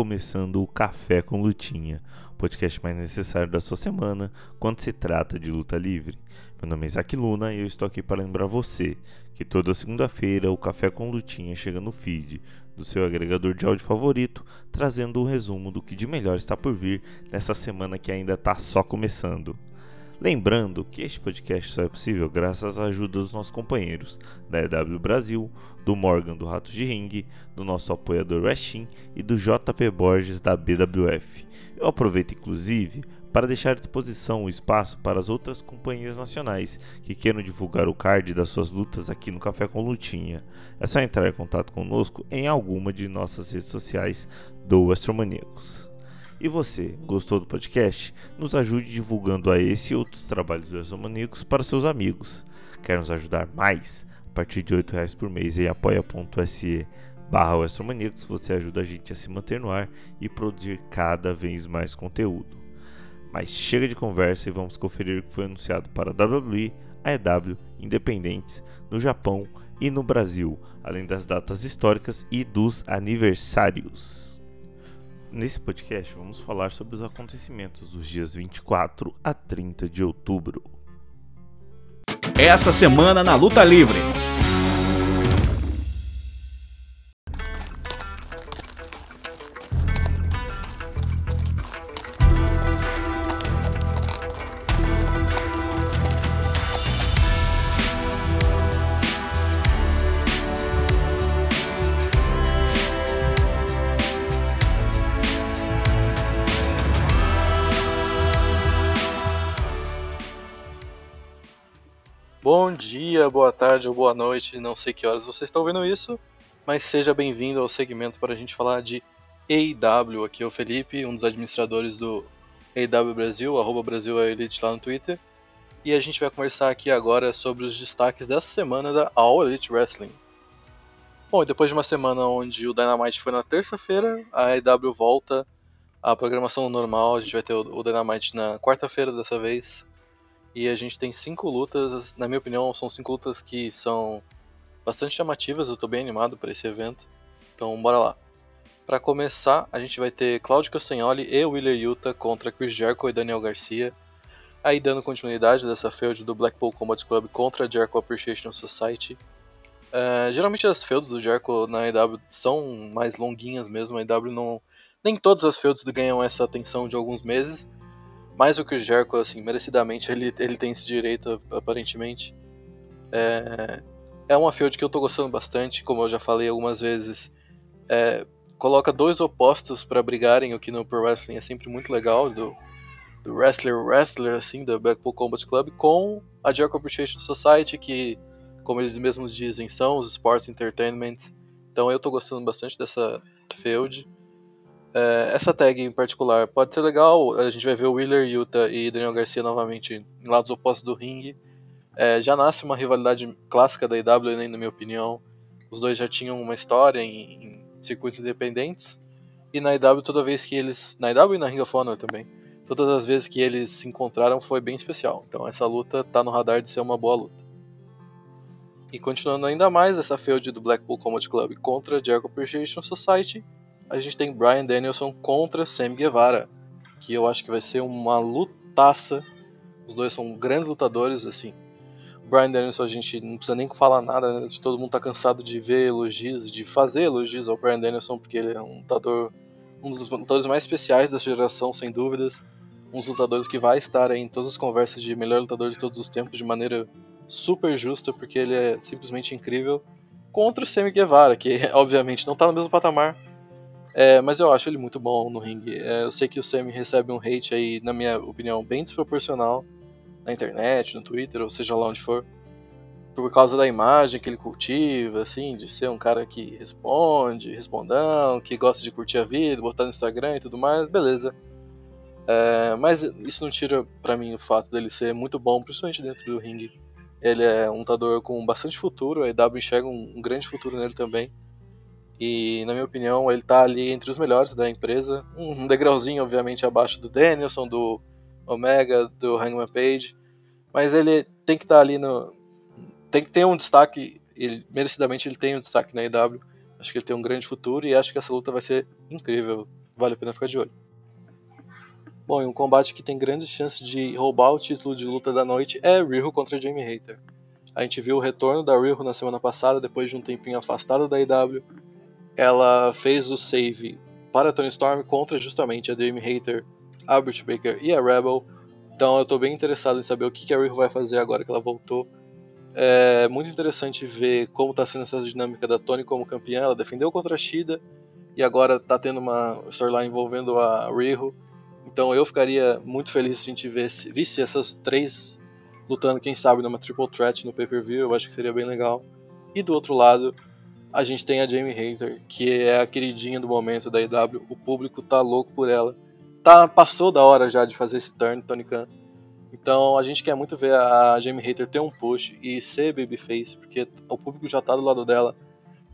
Começando o Café com Lutinha, o podcast mais necessário da sua semana quando se trata de luta livre. Meu nome é Isaac Luna e eu estou aqui para lembrar você que toda segunda-feira o Café com Lutinha chega no feed do seu agregador de áudio favorito, trazendo um resumo do que de melhor está por vir nessa semana que ainda está só começando. Lembrando que este podcast só é possível graças à ajuda dos nossos companheiros da EW Brasil, do Morgan do Ratos de Ring, do nosso apoiador Westin e do JP Borges da BWF. Eu aproveito inclusive para deixar à disposição o espaço para as outras companhias nacionais que queiram divulgar o card das suas lutas aqui no Café com Lutinha. É só entrar em contato conosco em alguma de nossas redes sociais do Astromaníacos. E você, gostou do podcast? Nos ajude divulgando a esse e outros trabalhos do Exomaníacos para seus amigos. Quer nos ajudar mais? A partir de R$ reais por mês em apoia.se barra você ajuda a gente a se manter no ar e produzir cada vez mais conteúdo. Mas chega de conversa e vamos conferir o que foi anunciado para a WWE, AEW, independentes, no Japão e no Brasil, além das datas históricas e dos aniversários. Nesse podcast, vamos falar sobre os acontecimentos dos dias 24 a 30 de outubro. Essa semana na Luta Livre. Tarde ou boa noite, não sei que horas você está ouvindo isso, mas seja bem-vindo ao segmento para a gente falar de AEW. Aqui é o Felipe, um dos administradores do AEW Brasil, arroba Brasil Elite lá no Twitter. E a gente vai conversar aqui agora sobre os destaques dessa semana da All Elite Wrestling. Bom, depois de uma semana onde o Dynamite foi na terça-feira, a AEW volta à programação normal, a gente vai ter o Dynamite na quarta-feira dessa vez, e a gente tem cinco lutas, na minha opinião, são cinco lutas que são bastante chamativas, eu estou bem animado para esse evento. Então, bora lá. Para começar, a gente vai ter Claudio Castagnoli e Willer Yuta contra Chris Jericho e Daniel Garcia. Aí dando continuidade dessa feud do Blackpool Combat Club contra a Jericho Appreciation Society. Uh, geralmente as feuds do Jericho na EW são mais longuinhas mesmo, a EW não... Nem todas as feuds ganham essa atenção de alguns meses, mais do que o Jericho, assim, merecidamente, ele, ele tem esse direito, aparentemente. É, é uma field que eu tô gostando bastante, como eu já falei algumas vezes. É, coloca dois opostos para brigarem, o que no Pro Wrestling é sempre muito legal, do, do Wrestler Wrestler, assim, da Blackpool Combat Club, com a Jericho Appreciation Society, que, como eles mesmos dizem, são os Sports Entertainment. Então eu tô gostando bastante dessa field. É, essa tag em particular pode ser legal, a gente vai ver o Wheeler, Yuta e Daniel Garcia novamente em lados opostos do ringue. É, já nasce uma rivalidade clássica da IW, na minha opinião. Os dois já tinham uma história em, em circuitos independentes. E na IW, toda vez que eles. Na IW e na Ring of Honor também. Todas as vezes que eles se encontraram foi bem especial. Então essa luta tá no radar de ser uma boa luta. E continuando ainda mais essa feud do Blackpool Combat Club contra a Jericho Appreciation Society, a gente tem Brian Danielson contra Sam Guevara, que eu acho que vai ser uma lutaça. Os dois são grandes lutadores, assim. Brian Danielson a gente não precisa nem falar nada, né? todo mundo tá cansado de ver elogios, de fazer elogios ao Brian Danielson, porque ele é um lutador, um dos lutadores mais especiais dessa geração, sem dúvidas. Um dos lutadores que vai estar aí em todas as conversas de melhor lutador de todos os tempos de maneira super justa, porque ele é simplesmente incrível. Contra o Sammy Guevara, que obviamente não tá no mesmo patamar, é, mas eu acho ele muito bom no ringue. É, eu sei que o Sammy recebe um hate aí, na minha opinião, bem desproporcional na internet, no Twitter, ou seja lá onde for, por causa da imagem que ele cultiva, assim, de ser um cara que responde, respondão, que gosta de curtir a vida, botar no Instagram e tudo mais, beleza. É, mas isso não tira pra mim o fato dele ser muito bom, principalmente dentro do ringue. Ele é um lutador com bastante futuro, a EW enxerga um, um grande futuro nele também. E, na minha opinião, ele tá ali entre os melhores da empresa. Um degrauzinho, obviamente, abaixo do Danielson, do Omega, do Hangman Page. Mas ele tem que estar tá ali no. Tem que ter um destaque. Ele, merecidamente ele tem um destaque na EW. Acho que ele tem um grande futuro e acho que essa luta vai ser incrível. Vale a pena ficar de olho. Bom, e um combate que tem grandes chances de roubar o título de luta da noite é Riho contra Jamie Hater. A gente viu o retorno da Riho na semana passada, depois de um tempinho afastada da EW ela fez o save para Tony Storm contra justamente a Jamie Hater, a Britt Baker e a Rebel. Então eu estou bem interessado em saber o que a Riho vai fazer agora que ela voltou. É muito interessante ver como está sendo essa dinâmica da Tony como campeã. Ela defendeu contra a Shida e agora está tendo uma storyline envolvendo a Riho. Então eu ficaria muito feliz se a gente visse, visse essas três lutando, quem sabe, numa triple threat no pay-per-view. Eu acho que seria bem legal. E do outro lado, a gente tem a Jamie Hater, que é a queridinha do momento da IW, o público tá louco por ela. Tá, passou da hora já de fazer esse turn, Tony Khan. Então a gente quer muito ver a Jamie Hater ter um push e ser babyface, porque o público já tá do lado dela.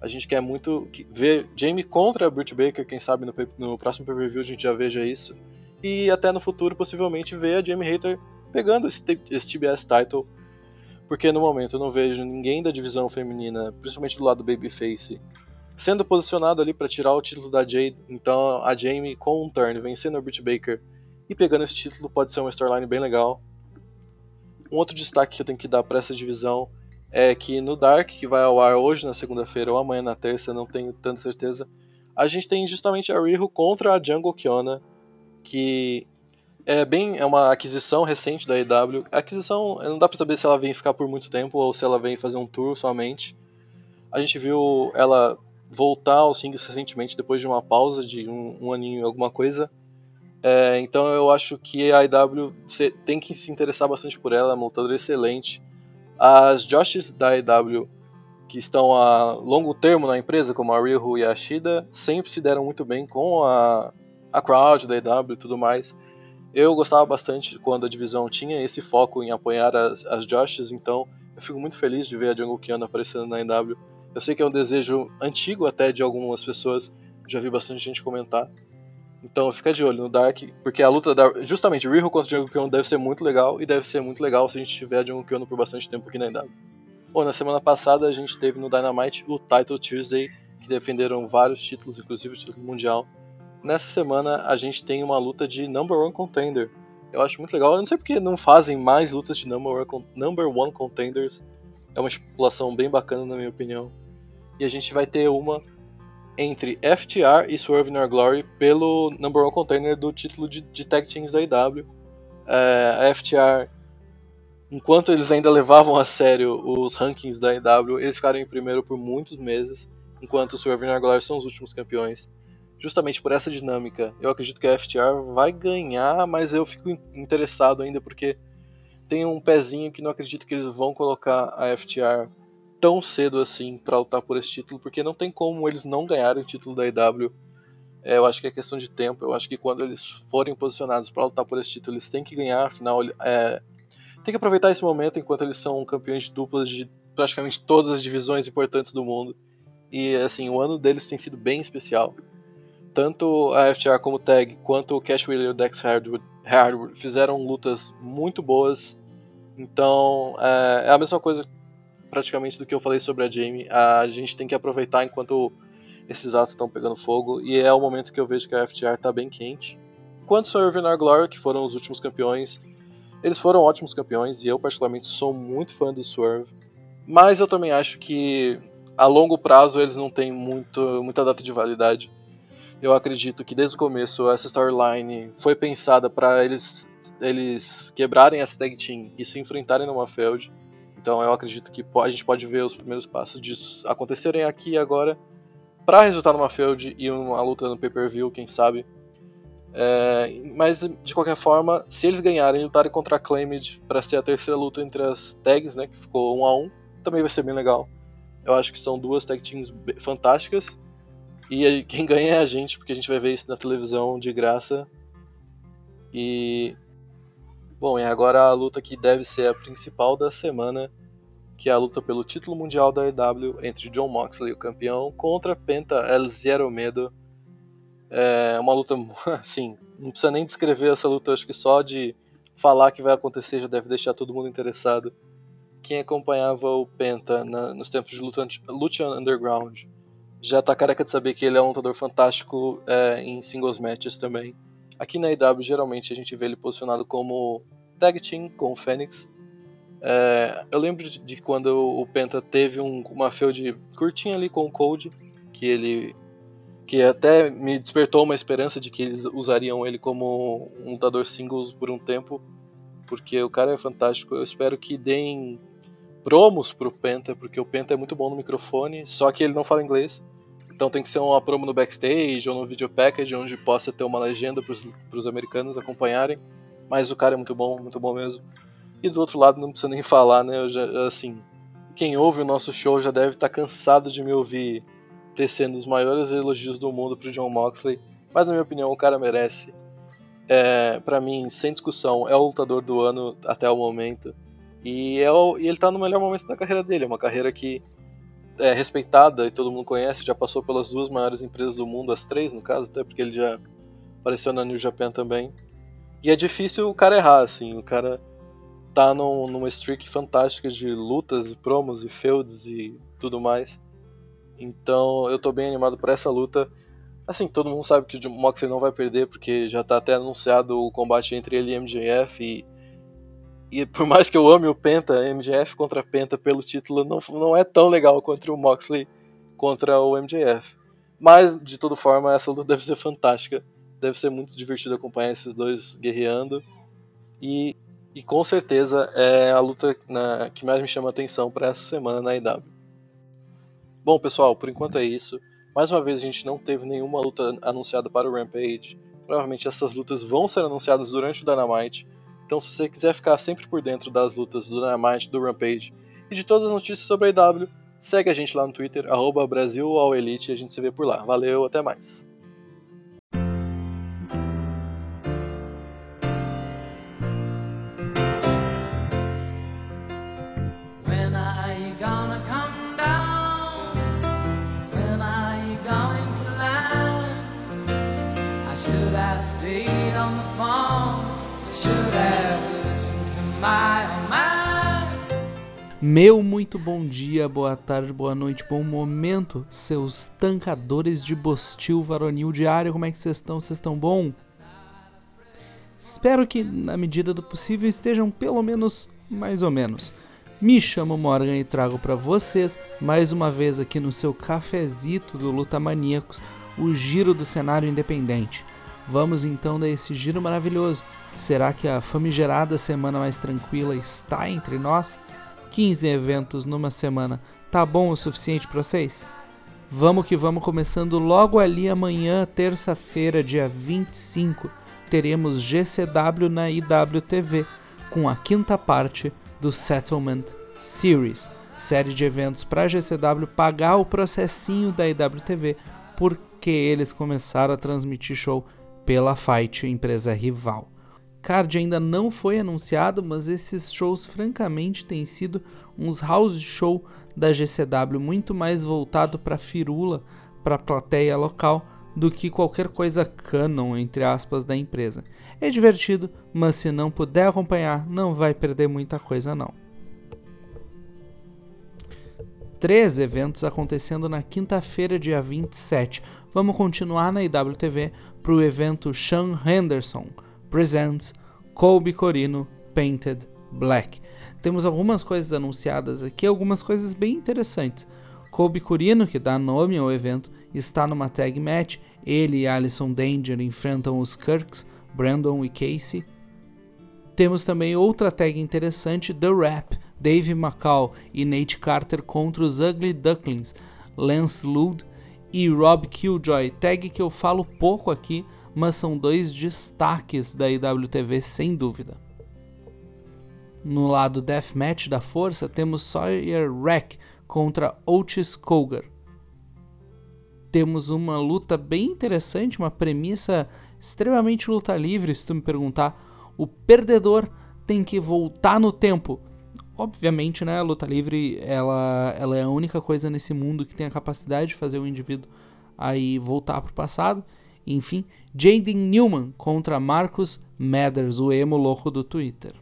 A gente quer muito ver Jamie contra a Britt Baker, quem sabe no, no próximo pay-per-view a gente já veja isso. E até no futuro, possivelmente, ver a Jamie Hater pegando esse, esse TBS title porque no momento eu não vejo ninguém da divisão feminina, principalmente do lado do Babyface, sendo posicionado ali para tirar o título da Jade. Então a Jamie com um turn vencendo a Britt Baker e pegando esse título pode ser uma storyline bem legal. Um outro destaque que eu tenho que dar para essa divisão é que no Dark, que vai ao ar hoje na segunda-feira ou amanhã na terça, não tenho tanta certeza, a gente tem justamente a Riho contra a Jungle Kiona, que é bem é uma aquisição recente da EW. Aquisição não dá para saber se ela vem ficar por muito tempo ou se ela vem fazer um tour somente. A gente viu ela voltar aos singles recentemente depois de uma pausa de um, um aninho alguma coisa. É, então eu acho que a EW tem que se interessar bastante por ela, é uma lutadora excelente. As Joshes da EW que estão a longo termo na empresa, como a Ryu e a Shida, sempre se deram muito bem com a, a crowd da EW e tudo mais. Eu gostava bastante quando a divisão tinha esse foco em apoiar as, as Joshes, então eu fico muito feliz de ver a Jungle Kiana aparecendo na NW. Eu sei que é um desejo antigo até de algumas pessoas, já vi bastante gente comentar. Então fica de olho no Dark, porque a luta da. Justamente, Riho contra Jungle Kiona deve ser muito legal, e deve ser muito legal se a gente tiver a Jungle Kiona por bastante tempo aqui na NW. Bom, na semana passada a gente teve no Dynamite o Title Tuesday, que defenderam vários títulos, inclusive o título mundial nessa semana a gente tem uma luta de Number One Contender. Eu acho muito legal. Eu não sei porque não fazem mais lutas de Number One, number one Contenders. É uma estipulação bem bacana, na minha opinião. E a gente vai ter uma entre FTR e Swerve in Our Glory pelo Number One Contender do título de, de Tag Teams da IW. É, a FTR, enquanto eles ainda levavam a sério os rankings da IW, eles ficaram em primeiro por muitos meses, enquanto o Swerve in Our Glory são os últimos campeões justamente por essa dinâmica, eu acredito que a FTR vai ganhar, mas eu fico interessado ainda porque tem um pezinho que não acredito que eles vão colocar a FTR tão cedo assim para lutar por esse título, porque não tem como eles não ganharem o título da IW. É, eu acho que é questão de tempo. Eu acho que quando eles forem posicionados para lutar por esse título, eles têm que ganhar. Afinal, é, tem que aproveitar esse momento enquanto eles são campeões de duplas de praticamente todas as divisões importantes do mundo. E assim, o ano deles tem sido bem especial tanto a FTR como o Tag, quanto o Cash Wheeler e o Dex Hardwood, Hardwood fizeram lutas muito boas. Então é, é, a mesma coisa praticamente do que eu falei sobre a Jamie. A gente tem que aproveitar enquanto esses atos estão pegando fogo. E é o momento que eu vejo que a FTR está bem quente. Quanto ao Irvin Glory, que foram os últimos campeões, eles foram ótimos campeões e eu particularmente sou muito fã do Swerve. Mas eu também acho que a longo prazo eles não têm muito, muita data de validade eu acredito que desde o começo essa storyline foi pensada para eles eles quebrarem essa tag team e se enfrentarem numa feud. Então eu acredito que a gente pode ver os primeiros passos disso acontecerem aqui e agora para resultar numa feud e uma luta no pay-per-view, quem sabe. É, mas de qualquer forma, se eles ganharem e lutarem contra a Claimed para ser a terceira luta entre as tags, né, que ficou um a um, também vai ser bem legal. Eu acho que são duas tag teams fantásticas e quem ganha é a gente, porque a gente vai ver isso na televisão de graça. E bom, e agora a luta que deve ser a principal da semana, que é a luta pelo título mundial da EW entre John Moxley, o campeão, contra Penta El Zero Medo. É uma luta assim, não precisa nem descrever essa luta, acho que só de falar que vai acontecer já deve deixar todo mundo interessado. Quem acompanhava o Penta na, nos tempos de luta, Underground já tá careca de saber que ele é um lutador fantástico é, em singles matches também. Aqui na IW, geralmente a gente vê ele posicionado como tag team com o Fênix. É, eu lembro de quando o Penta teve um, uma feud curtinha ali com o Cold, que ele que até me despertou uma esperança de que eles usariam ele como um lutador singles por um tempo, porque o cara é fantástico. Eu espero que deem promos pro Penta, porque o Penta é muito bom no microfone, só que ele não fala inglês. Então tem que ser uma promo no backstage ou no video package onde possa ter uma legenda para os americanos acompanharem. Mas o cara é muito bom, muito bom mesmo. E do outro lado não precisa nem falar, né? Eu já, assim, quem ouve o nosso show já deve estar tá cansado de me ouvir tecendo os maiores elogios do mundo pro John Moxley. Mas na minha opinião o cara merece. É, para mim, sem discussão, é o lutador do ano até o momento. E, é o, e ele tá no melhor momento da carreira dele. É uma carreira que é respeitada e todo mundo conhece, já passou pelas duas maiores empresas do mundo, as três no caso, até porque ele já apareceu na New Japan também. E é difícil o cara errar, assim, o cara tá num, numa streak fantástica de lutas, e promos e feuds e tudo mais. Então eu tô bem animado por essa luta. Assim, todo mundo sabe que o Moxley não vai perder, porque já tá até anunciado o combate entre ele e MJF e e por mais que eu ame o Penta, MJF contra Penta pelo título não, não é tão legal quanto o Moxley contra o MJF. Mas, de toda forma, essa luta deve ser fantástica. Deve ser muito divertido acompanhar esses dois guerreando. E, e com certeza é a luta na, que mais me chama a atenção para essa semana na IW. Bom, pessoal, por enquanto é isso. Mais uma vez, a gente não teve nenhuma luta anunciada para o Rampage. Provavelmente essas lutas vão ser anunciadas durante o Dynamite. Então, se você quiser ficar sempre por dentro das lutas do Dynamite, do Rampage e de todas as notícias sobre a IW, segue a gente lá no Twitter, arroba e a gente se vê por lá. Valeu, até mais. Meu muito bom dia, boa tarde, boa noite, bom momento, seus tancadores de bostil varonil diário, como é que vocês estão? Vocês estão bom? Espero que, na medida do possível, estejam pelo menos mais ou menos. Me chamo Morgan e trago para vocês, mais uma vez aqui no seu cafezito do Luta Maníacos, o giro do cenário independente. Vamos então dar esse giro maravilhoso. Será que a famigerada semana mais tranquila está entre nós? 15 eventos numa semana, tá bom o suficiente para vocês? Vamos que vamos, começando logo ali amanhã, terça-feira, dia 25, teremos GCW na IWTV, com a quinta parte do Settlement Series, série de eventos para GCW pagar o processinho da IWTV, porque eles começaram a transmitir show pela Fight, empresa rival card ainda não foi anunciado, mas esses shows francamente têm sido uns house show da GCW muito mais voltado para firula, para plateia local, do que qualquer coisa canon entre aspas da empresa. É divertido, mas se não puder acompanhar, não vai perder muita coisa não. Três eventos acontecendo na quinta-feira, dia 27. Vamos continuar na IWTV para o evento Sean Henderson presents Colby Corino Painted Black. Temos algumas coisas anunciadas aqui, algumas coisas bem interessantes. Colby Corino, que dá nome ao evento, está numa tag match. Ele e Alison Danger enfrentam os Kirks, Brandon e Casey. Temos também outra tag interessante, The Rap, Dave McCall e Nate Carter contra os Ugly Ducklings, Lance Lude e Rob Killjoy, tag que eu falo pouco aqui, mas são dois destaques da IWTV sem dúvida. No lado Deathmatch da força, temos Sawyer Wreck contra Otis Cougar. Temos uma luta bem interessante, uma premissa extremamente luta livre, se tu me perguntar. O perdedor tem que voltar no tempo. Obviamente, né, a luta livre, ela, ela é a única coisa nesse mundo que tem a capacidade de fazer o indivíduo aí voltar para o passado. Enfim, Jaden Newman contra Marcus Mathers, o emo louco do Twitter.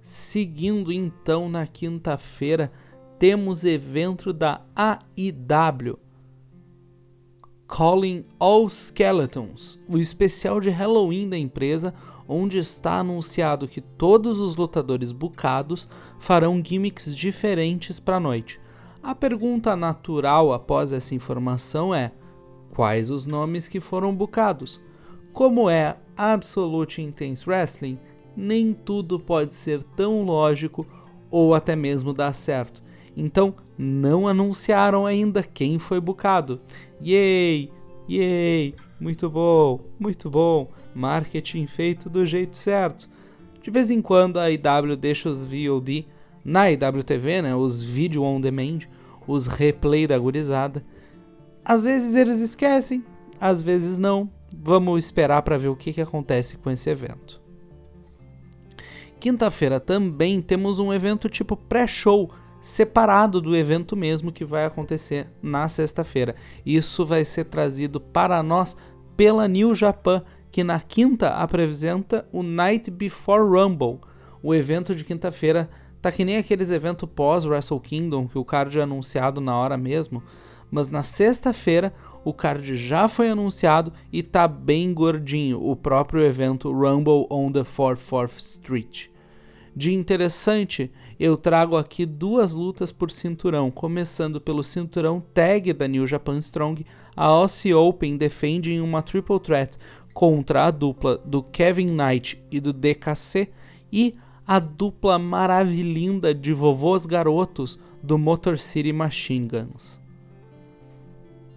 Seguindo então na quinta-feira, temos evento da AIW, Calling All Skeletons, o especial de Halloween da empresa, onde está anunciado que todos os lutadores bucados farão gimmicks diferentes para a noite. A pergunta natural após essa informação é: quais os nomes que foram bucados? Como é Absolute Intense Wrestling, nem tudo pode ser tão lógico ou até mesmo dar certo. Então, não anunciaram ainda quem foi bucado. Yay! Yay! Muito bom, muito bom. Marketing feito do jeito certo. De vez em quando a IW deixa os VOD na IWTV, né, os Video On Demand, os replay da gurizada. Às vezes eles esquecem, às vezes não. Vamos esperar para ver o que, que acontece com esse evento. Quinta-feira também temos um evento tipo pré-show separado do evento mesmo que vai acontecer na sexta-feira. Isso vai ser trazido para nós pela New Japan, que na quinta apresenta o Night Before Rumble. O evento de quinta-feira tá que nem aqueles eventos pós Wrestle Kingdom que o card é anunciado na hora mesmo, mas na sexta-feira o card já foi anunciado e tá bem gordinho, o próprio evento Rumble on the 44th Street. De interessante, eu trago aqui duas lutas por cinturão, começando pelo cinturão tag da New Japan Strong. A Aussie Open defende em uma triple threat contra a dupla do Kevin Knight e do DKC e a dupla maravilhinda de vovôs garotos do Motor City Machine Guns.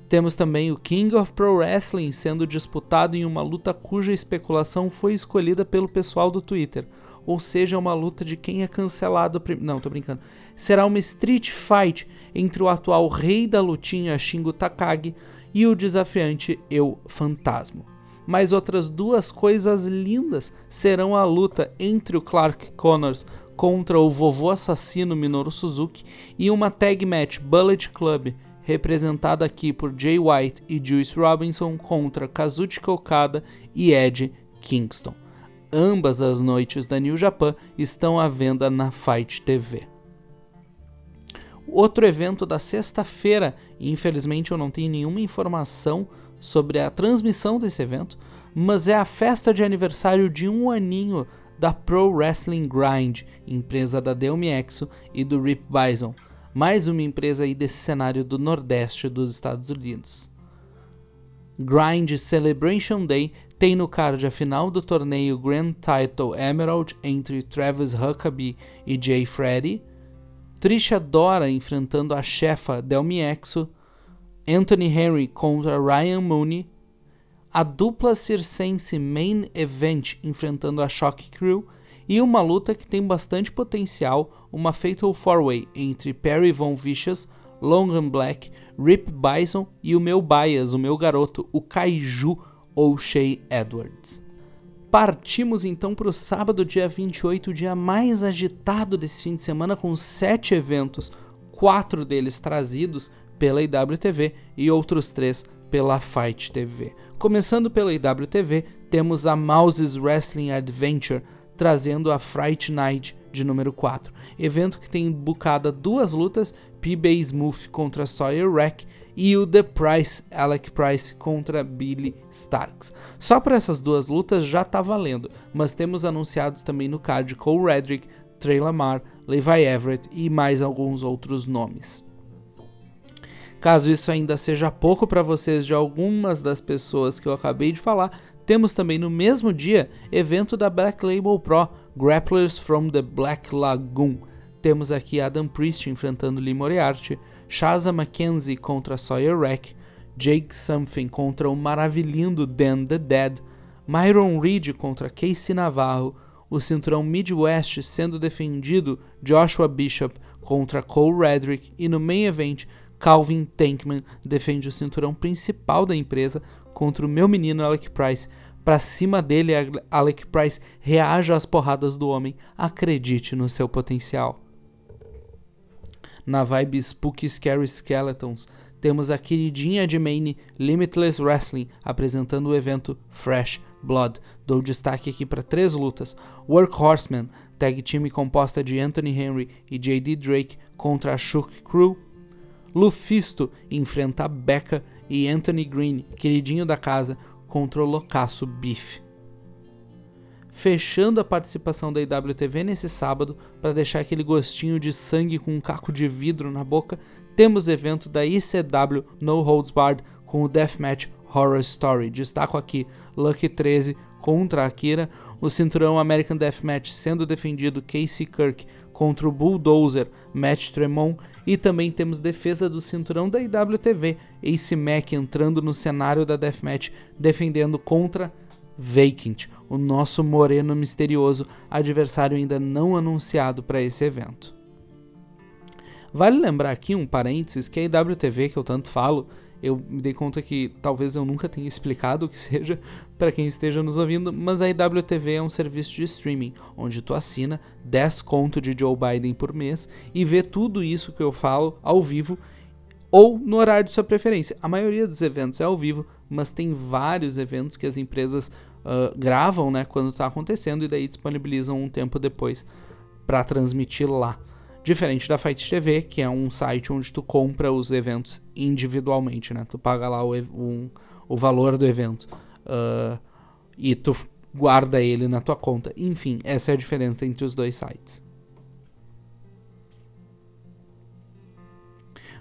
Temos também o King of Pro Wrestling sendo disputado em uma luta cuja especulação foi escolhida pelo pessoal do Twitter ou seja, uma luta de quem é cancelado. Não, tô brincando. Será uma street fight entre o atual rei da lutinha Shingo Takagi e o desafiante Eu Fantasma. Mas outras duas coisas lindas serão a luta entre o Clark Connors contra o vovô assassino Minoru Suzuki e uma tag match Bullet Club representada aqui por Jay White e Juice Robinson contra Kazuchika Okada e Ed Kingston. Ambas as noites da New Japan estão à venda na Fight TV. Outro evento da sexta-feira, infelizmente eu não tenho nenhuma informação sobre a transmissão desse evento, mas é a festa de aniversário de um aninho da Pro Wrestling Grind, empresa da Delmi Exo e do Rip Bison, mais uma empresa aí desse cenário do Nordeste dos Estados Unidos. Grind Celebration Day tem no card a final do torneio Grand Title Emerald entre Travis Huckabee e Jay Freddy, Trisha Dora enfrentando a chefa Delmi Exo, Anthony Henry contra Ryan Mooney, a dupla circense Main Event enfrentando a Shock Crew e uma luta que tem bastante potencial, uma Fatal 4-Way entre Perry Von Vicious, Logan Black, Rip Bison e o meu bias, o meu garoto, o Kaiju ou Shea Edwards. Partimos então para o sábado, dia 28, o dia mais agitado desse fim de semana, com sete eventos, quatro deles trazidos pela IWTV e outros três pela Fight TV. Começando pela IWTV, temos a Mouse's Wrestling Adventure trazendo a Fright Night de número 4, evento que tem bucada duas lutas, P-Bay Smooth contra Sawyer Rack e o The Price, Alec Price contra Billy Starks. Só para essas duas lutas já tá valendo, mas temos anunciados também no card Cole Redrick, Trey Lamar, Levi Everett e mais alguns outros nomes. Caso isso ainda seja pouco para vocês de algumas das pessoas que eu acabei de falar, temos também no mesmo dia evento da Black Label Pro, Grapplers from the Black Lagoon. Temos aqui Adam Priest enfrentando Lee Moriarty, Shaza Mackenzie contra Sawyer Rack, Jake Something contra o maravilhindo Dan the Dead, Myron Reed contra Casey Navarro, o cinturão Midwest sendo defendido Joshua Bishop contra Cole Redrick e no main event Calvin Tankman defende o cinturão principal da empresa contra o meu menino Alec Price. Pra cima dele, Alec Price reaja às porradas do homem. Acredite no seu potencial. Na vibe Spooky Scary Skeletons, temos a queridinha de Maine Limitless Wrestling apresentando o evento Fresh Blood. Dou destaque aqui para três lutas: Workhorseman, tag team composta de Anthony Henry e JD Drake contra a Shook Crew. Lufisto enfrenta Becca e Anthony Green, queridinho da casa, contra o loucaço Beef. Fechando a participação da IWTV nesse sábado, para deixar aquele gostinho de sangue com um caco de vidro na boca, temos evento da ICW No Holds Barred com o Deathmatch Horror Story. Destaco aqui Lucky 13 contra Akira, o cinturão American Deathmatch sendo defendido Casey Kirk contra o Bulldozer Matt Tremont e também temos defesa do cinturão da IWTV, Ace Mack entrando no cenário da Deathmatch defendendo contra Vacant, o nosso moreno misterioso, adversário ainda não anunciado para esse evento. Vale lembrar aqui um parênteses que a IWTV que eu tanto falo eu me dei conta que talvez eu nunca tenha explicado o que seja para quem esteja nos ouvindo, mas a IWTV é um serviço de streaming, onde tu assina 10 conto de Joe Biden por mês e vê tudo isso que eu falo ao vivo ou no horário de sua preferência. A maioria dos eventos é ao vivo, mas tem vários eventos que as empresas uh, gravam né, quando está acontecendo e daí disponibilizam um tempo depois para transmitir lá. Diferente da Fight TV, que é um site onde tu compra os eventos individualmente, né? Tu paga lá o, um, o valor do evento uh, e tu guarda ele na tua conta. Enfim, essa é a diferença entre os dois sites.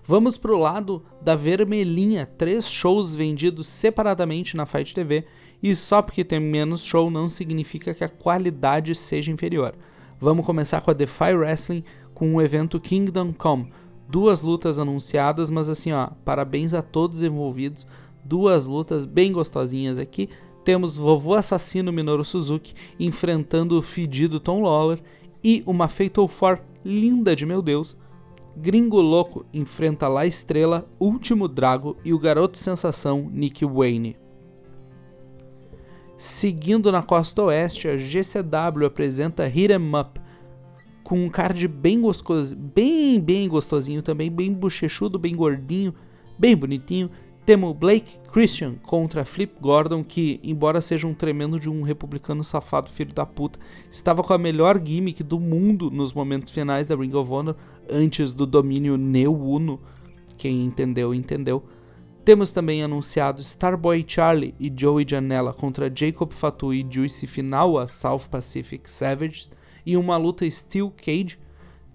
Vamos pro lado da vermelhinha, três shows vendidos separadamente na Fight TV, e só porque tem menos show não significa que a qualidade seja inferior. Vamos começar com a Defy Wrestling com o evento Kingdom Come. Duas lutas anunciadas, mas assim, ó, parabéns a todos envolvidos. Duas lutas bem gostosinhas aqui. Temos vovô assassino Minoru Suzuki enfrentando o fedido Tom Lawler e uma Fatal 4 linda de meu Deus. Gringo Louco enfrenta La Estrela, Último Drago e o garoto sensação Nick Wayne. Seguindo na costa oeste, a GCW apresenta Hit 'em Up, com um card bem gostoso, bem, bem gostosinho também, bem bochechudo, bem gordinho, bem bonitinho. Temos Blake Christian contra Flip Gordon, que, embora seja um tremendo de um republicano safado filho da puta, estava com a melhor gimmick do mundo nos momentos finais da Ring of Honor, antes do domínio Neo Uno. Quem entendeu, entendeu. Temos também anunciado Starboy Charlie e Joey Janela contra Jacob Fatu e Juicy Final a South Pacific Savages e uma luta Steel Cage.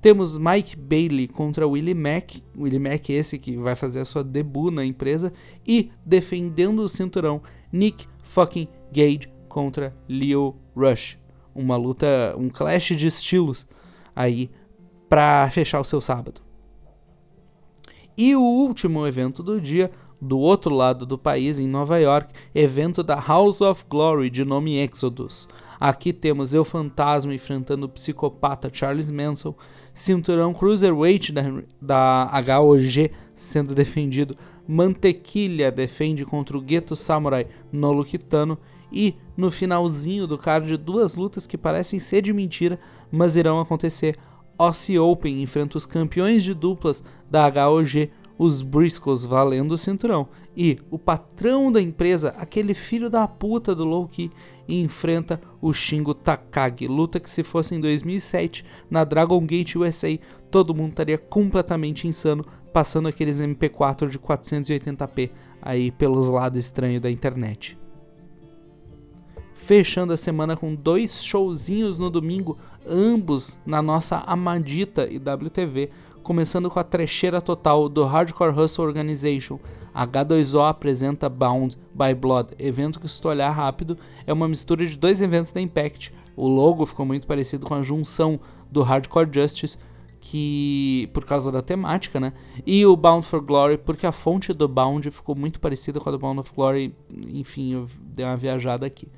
Temos Mike Bailey contra Willie Mack, Willie Mack esse que vai fazer a sua debut na empresa, e defendendo o cinturão, Nick fucking Gage contra Leo Rush. Uma luta, um clash de estilos aí para fechar o seu sábado. E o último evento do dia, do outro lado do país, em Nova York, evento da House of Glory de nome Exodus. Aqui temos Eu Fantasma enfrentando o psicopata Charles Manson, cinturão Cruiserweight da, da HOG sendo defendido, Mantequilha defende contra o Gueto Samurai Nolo Kitano e no finalzinho do card duas lutas que parecem ser de mentira, mas irão acontecer. Aussie Open enfrenta os campeões de duplas da HOG os Briscoes valendo o cinturão. E o patrão da empresa, aquele filho da puta do Loki, enfrenta o Shingo Takagi. Luta que se fosse em 2007 na Dragon Gate USA, todo mundo estaria completamente insano, passando aqueles MP4 de 480p aí pelos lados estranhos da internet. Fechando a semana com dois showzinhos no domingo, ambos na nossa amadita IWTV começando com a trecheira total do Hardcore Hustle Organization. H2O apresenta Bound by Blood, evento que, se tu olhar rápido, é uma mistura de dois eventos da Impact. O logo ficou muito parecido com a junção do Hardcore Justice, que por causa da temática, né? E o Bound for Glory, porque a fonte do Bound ficou muito parecida com a do Bound of Glory. Enfim, eu dei uma viajada aqui.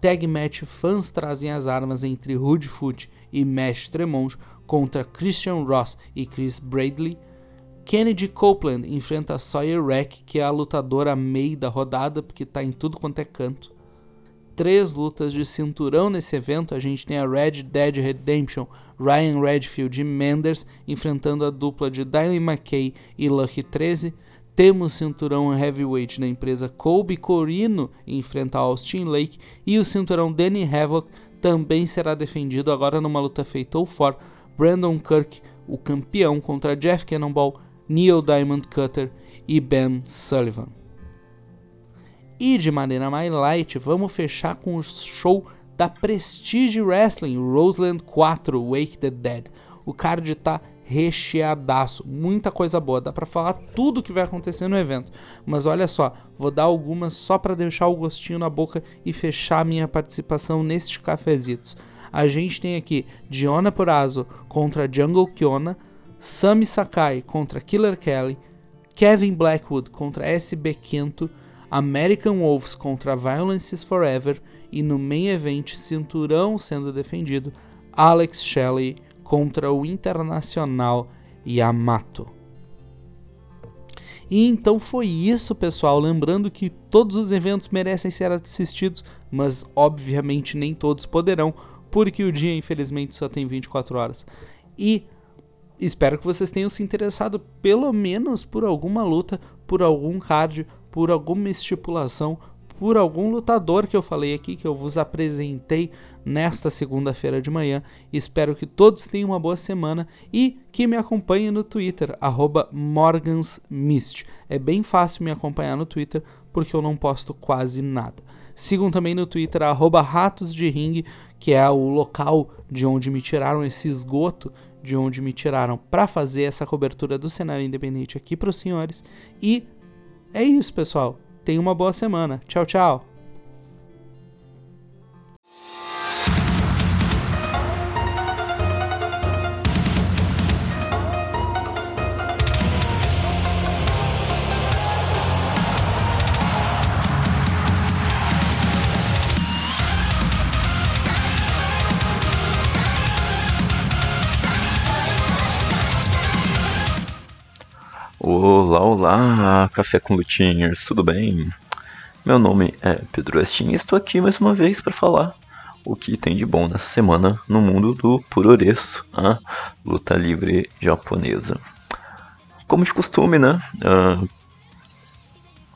Tag match fãs trazem as armas entre Hoodfoot e Mesh Tremont contra Christian Ross e Chris Bradley. Kennedy Copeland enfrenta Sawyer Rack, que é a lutadora meio da rodada, porque tá em tudo quanto é canto. Três lutas de cinturão nesse evento. A gente tem a Red Dead Redemption, Ryan Redfield e Menders enfrentando a dupla de Dylan McKay e Lucky 13. Temos cinturão heavyweight da empresa Colby Corino enfrenta Austin Lake e o cinturão Danny Havoc também será defendido agora numa luta feita for Brandon Kirk, o campeão contra Jeff Cannonball, Neil Diamond Cutter e Ben Sullivan. E de maneira mais light, vamos fechar com o show da Prestige Wrestling, Roseland 4, Wake the Dead. O card tá recheadaço, muita coisa boa, dá para falar tudo que vai acontecer no evento. Mas olha só, vou dar algumas só para deixar o gostinho na boca e fechar minha participação neste cafezitos. A gente tem aqui Diona Purazo contra Jungle Kiona, Sami Sakai contra Killer Kelly, Kevin Blackwood contra SB Quinto, American Wolves contra Violences Forever e no main event cinturão sendo defendido Alex Shelley contra o Internacional Yamato. E então foi isso, pessoal. Lembrando que todos os eventos merecem ser assistidos, mas obviamente nem todos poderão, porque o dia infelizmente só tem 24 horas. E espero que vocês tenham se interessado pelo menos por alguma luta, por algum card, por alguma estipulação, por algum lutador que eu falei aqui, que eu vos apresentei nesta segunda-feira de manhã. Espero que todos tenham uma boa semana e que me acompanhem no Twitter, morgansmist. É bem fácil me acompanhar no Twitter porque eu não posto quase nada. Sigam também no Twitter, ratos de ringue, que é o local de onde me tiraram esse esgoto, de onde me tiraram para fazer essa cobertura do cenário independente aqui para os senhores. E é isso, pessoal. Tenha uma boa semana. Tchau, tchau. Olá, olá, Café com Lutinhers, tudo bem? Meu nome é Pedro Westin e estou aqui mais uma vez para falar o que tem de bom nessa semana no mundo do puroreço, a luta livre japonesa. Como de costume, né? Uh,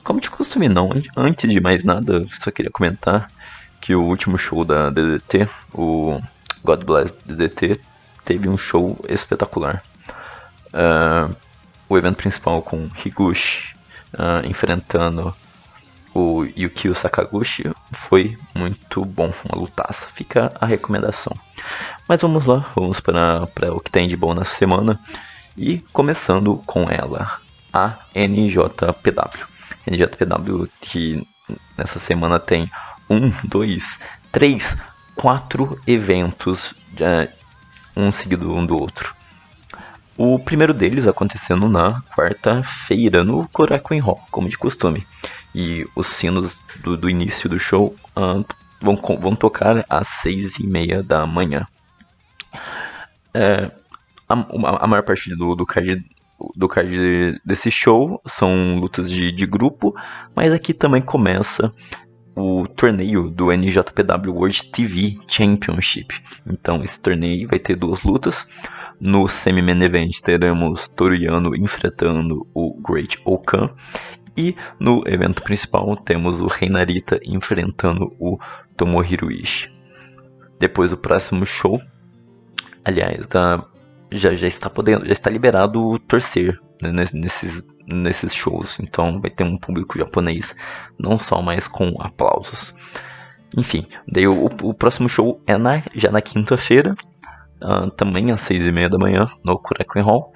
como de costume não, antes de mais nada, só queria comentar que o último show da DDT, o God Bless DDT, teve um show espetacular. Uh, o evento principal com Higuchi uh, enfrentando o Yukio Sakaguchi foi muito bom, uma lutaça. Fica a recomendação. Mas vamos lá, vamos para, para o que tem de bom nessa semana. E começando com ela, a NJPW. NJPW que nessa semana tem um, dois, três, quatro eventos, uh, um seguido um do outro. O primeiro deles acontecendo na quarta-feira, no Korakuen Hall, como de costume. E os sinos do, do início do show uh, vão, vão tocar às seis e meia da manhã. É, a, a, maior parte do, do card do card desse show são lutas de, de grupo, mas aqui também começa o torneio do NJPW World TV Championship. Então esse torneio vai ter duas lutas. No semi-main event teremos Toriano enfrentando o Great Okan. E no evento principal temos o Reinarita enfrentando o Tomohiro Ishii. Depois do próximo show, aliás, já, já está podendo, já está liberado torcer né, nesses, nesses shows. Então vai ter um público japonês, não só mais com aplausos. Enfim, daí o, o próximo show é na, já na quinta-feira, uh, também às seis e meia da manhã, no Kurekuen Hall.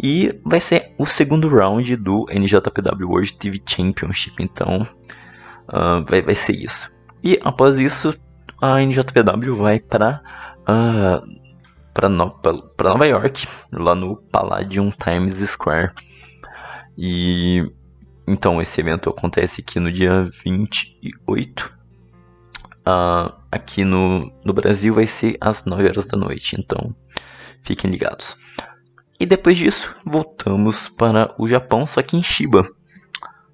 E vai ser o segundo round do NJPW World TV Championship, então uh, vai, vai ser isso. E após isso, a NJPW vai para uh, para no, Nova York, lá no Palladium Times Square. E então esse evento acontece aqui no dia 28 Uh, aqui no, no Brasil vai ser às 9 horas da noite, então fiquem ligados. E depois disso, voltamos para o Japão, só que em Shiba.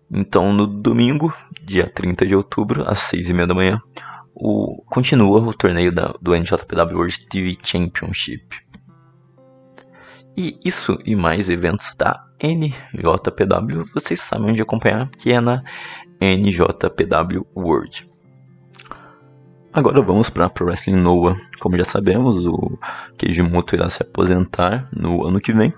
Então, no domingo, dia 30 de outubro, às 6 e meia da manhã, o, continua o torneio da, do NJPW World TV Championship. E isso e mais eventos da NJPW vocês sabem onde acompanhar, que é na NJPW World. Agora vamos para Pro Wrestling Noah. Como já sabemos, o Keiji Muto irá se aposentar no ano que vem.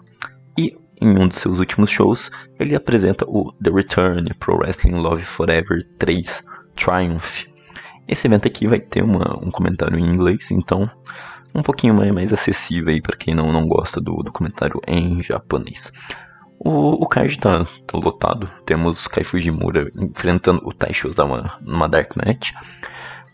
E em um de seus últimos shows, ele apresenta o The Return Pro Wrestling Love Forever 3 Triumph. Esse evento aqui vai ter uma, um comentário em inglês, então um pouquinho mais, mais acessível aí para quem não, não gosta do, do comentário em japonês. O, o card tá, tá lotado. Temos Kai Fujimura enfrentando o Taisho Ozawa numa Dark Match.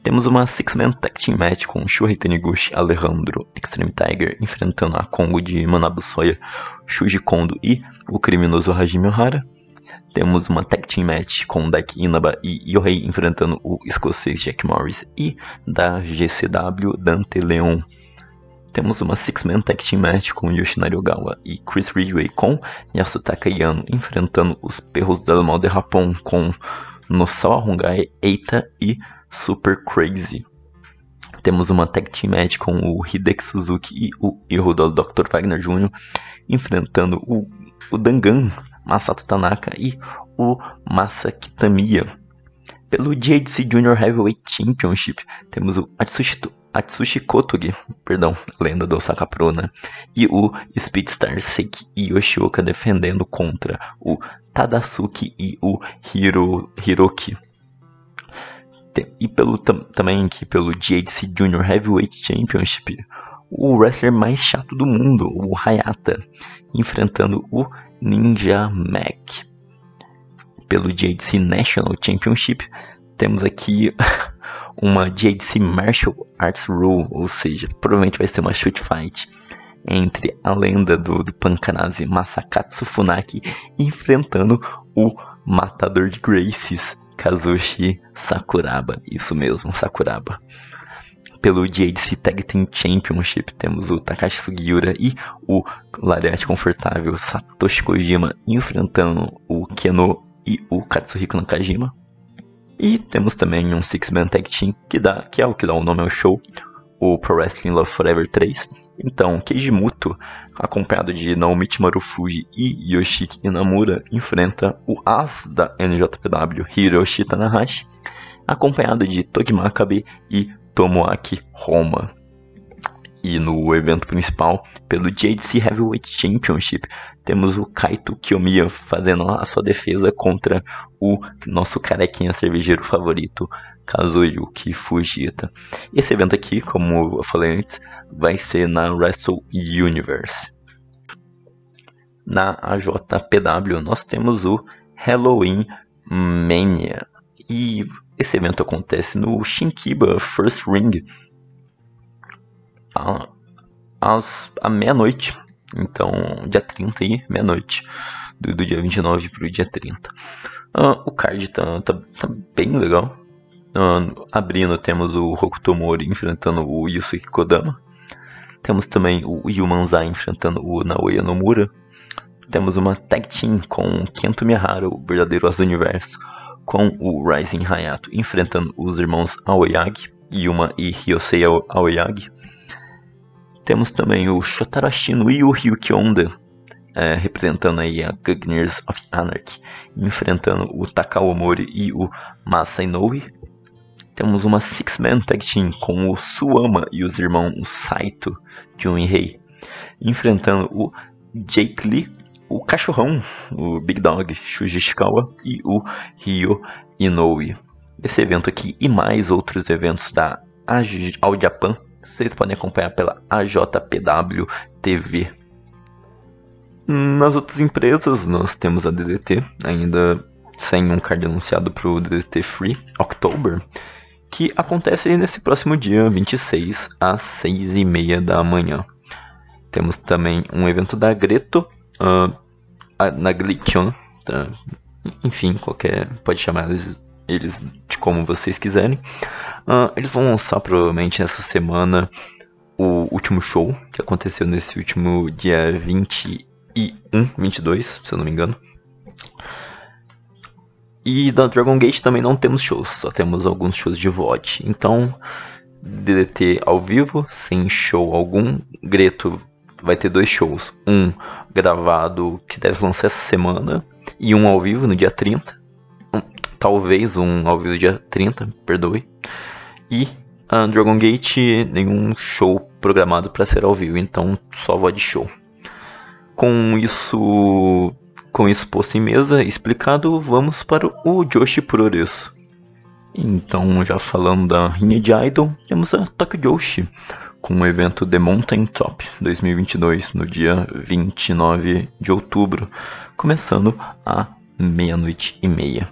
Temos uma Six-Man Tag Team Match com Shuhei Taniguchi, Alejandro, Extreme Tiger enfrentando a Kongo de Manabu Soya, Shuji Kondo e o criminoso Hajime Ohara. Temos uma Tag Team Match com Daiki Inaba e Yohei enfrentando o escocês Jack Morris e da GCW Dante Leon. Temos uma Six-Man Tag Team Match com Yoshinari Ogawa e Chris Ridgway com Yasutaka Yano enfrentando os Perros do Mal de Japão com Nosawa Hongai, Eita e Super Crazy. Temos uma tag team match com o Hideki Suzuki e o erro do Dr. Wagner Jr. enfrentando o, o Dangan, Masato Tanaka e o Masaki Tamiya. Pelo JDC Junior Heavyweight Championship, temos o Atsushi, Atsushi Kotogi, perdão, lenda do Osaka Pro, né? E o Speedstar Seiki Yoshioka defendendo contra o Tadasuki e o Hiro, Hiroki e pelo também que pelo GHC Junior Heavyweight Championship, o wrestler mais chato do mundo, o Hayata, enfrentando o Ninja Mac. Pelo GHC National Championship, temos aqui uma GHC Martial Arts Rule, ou seja, provavelmente vai ser uma shoot fight entre a lenda do, do Pankanazi Masakatsu Funaki enfrentando o Matador de Graces, Kazushi Sakuraba, isso mesmo, Sakuraba. Pelo JDC Tag Team Championship temos o Takashi Sugiura e o lariate confortável Satoshi Kojima enfrentando o Keno e o Katsuhiko Nakajima. E temos também um Six Man Tag Team que, dá, que é o que dá o nome ao show, o Pro Wrestling Love Forever 3. Então, Keiji Muto acompanhado de Naomichi Marufuji e Yoshiki Inamura, enfrenta o as da NJPW, Hiroshi Tanahashi, acompanhado de Togi Makabe e Tomoaki Roma. E no evento principal, pelo JDC Heavyweight Championship, temos o Kaito Kiyomiya fazendo a sua defesa contra o nosso carequinha cervejeiro favorito, Kazuyuki Fujita. Esse evento aqui, como eu falei antes, vai ser na Wrestle Universe. Na AJPW nós temos o Halloween Mania. E esse evento acontece no Shinkiba First Ring às, à meia-noite. Então, dia 30 e meia-noite. Do, do, dia 29 para o dia 30. Uh, ah, o card tá, tá, tá bem legal. Uh, abrindo temos o Hokuto Mori enfrentando o Yusuke Kodama. Temos também o Yumanzai enfrentando o Naoya Nomura. Temos uma tag team com Kento Miyahara, o verdadeiro Azul Universo, com o Rising Hayato enfrentando os irmãos Aoyagi, Yuma e Ryosei Aoyagi. Temos também o Shotaro Ashino e o Ryuki Onda, é, representando aí a Gugners of Anarchy, enfrentando o Takao Mori e o Masa Inoue. Temos uma Six-Man Tag Team com o Suama e os irmãos Saito, Jun e Rei, enfrentando o Jake Lee, o Cachorrão, o Big Dog, Shuji Ishikawa e o Ryo Inoue. Esse evento aqui e mais outros eventos da All Japan vocês podem acompanhar pela AJPW TV. Nas outras empresas, nós temos a DDT, ainda sem um card anunciado para o DDT Free October, que acontece nesse próximo dia 26 às 6 e meia da manhã. Temos também um evento da Greto uh, na Glitchon, tá? enfim, qualquer pode chamar eles, eles, de como vocês quiserem. Uh, eles vão lançar provavelmente essa semana o último show que aconteceu nesse último dia 21, 22, se eu não me engano. E da Dragon Gate também não temos shows, só temos alguns shows de VOD. Então, DDT ao vivo, sem show algum. Greto vai ter dois shows. Um gravado que deve lançar essa semana e um ao vivo no dia 30. Um, talvez um ao vivo dia 30, perdoe. E a Dragon Gate, nenhum show programado para ser ao vivo, então só VOD show. Com isso com isso posto em mesa explicado, vamos para o Joshi Progresso. Então, já falando da rinha de Idol, temos a Tokyo Joshi, com o evento The Mountain Top 2022, no dia 29 de outubro, começando à meia-noite e meia.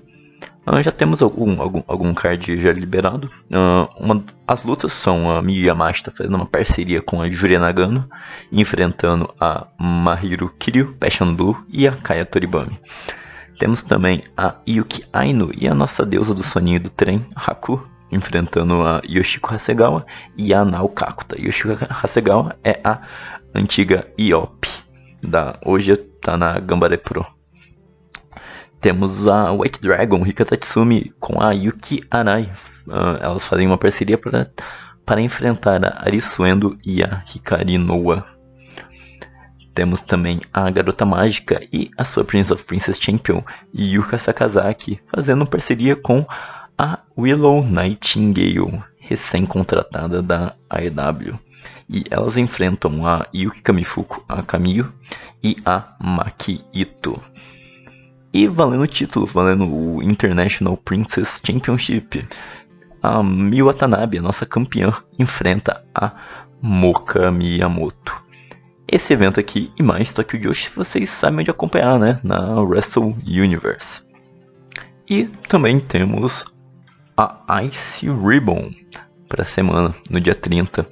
Uh, já temos algum, algum, algum card já liberado. Uh, uma, as lutas são a Miyu fazendo uma parceria com a Jure Nagano, enfrentando a Mahiro Kiryu, Passion Blue e a Kaya Toribami. Temos também a Yuki Aino e a nossa deusa do soninho do trem, Haku, enfrentando a Yoshiko Hasegawa e a Nao Kakuta. Yoshiko Hasegawa é a antiga Iop, da, hoje está na Gambare Pro. Temos a White Dragon, Rika Tatsumi, com a Yuki Arai. Uh, elas fazem uma parceria para, enfrentar a Arisuendo e a Hikari Noa. Temos também a Garota Mágica e a sua Prince of Princess Champion, Yuka Sakazaki, fazendo parceria com a Willow Nightingale, recém-contratada da AEW. E elas enfrentam a Yuki Kamifuku, a Kamiyo, e a Maki Ito. E valendo o título, valendo o International Princess Championship, a Miyu Watanabe, a nossa campeã, enfrenta a Moka Miyamoto. Esse evento aqui e mais Tokyo Joshi vocês sabem onde acompanhar, né? Na Wrestle Universe. E também temos a Ice Ribbon para a semana, no dia 30.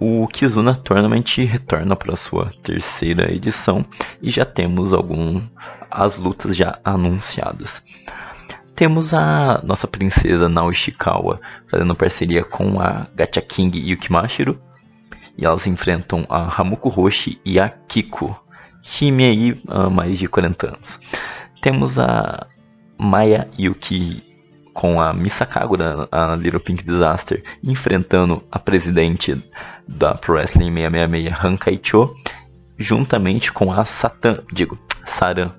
O Kizuna Tournament retorna para sua terceira edição e já temos algum, as lutas já anunciadas. Temos a nossa princesa Naoshikawa fazendo parceria com a Gacha King Yukimashiro. E elas enfrentam a Hamuko Hoshi e a Kiko. Time aí há mais de 40 anos. Temos a Maya Yuki com a Misakagura, a Little Pink Disaster, enfrentando a presidente da Pro Wrestling 666, Hankaicho, juntamente com a Satan, digo, Saran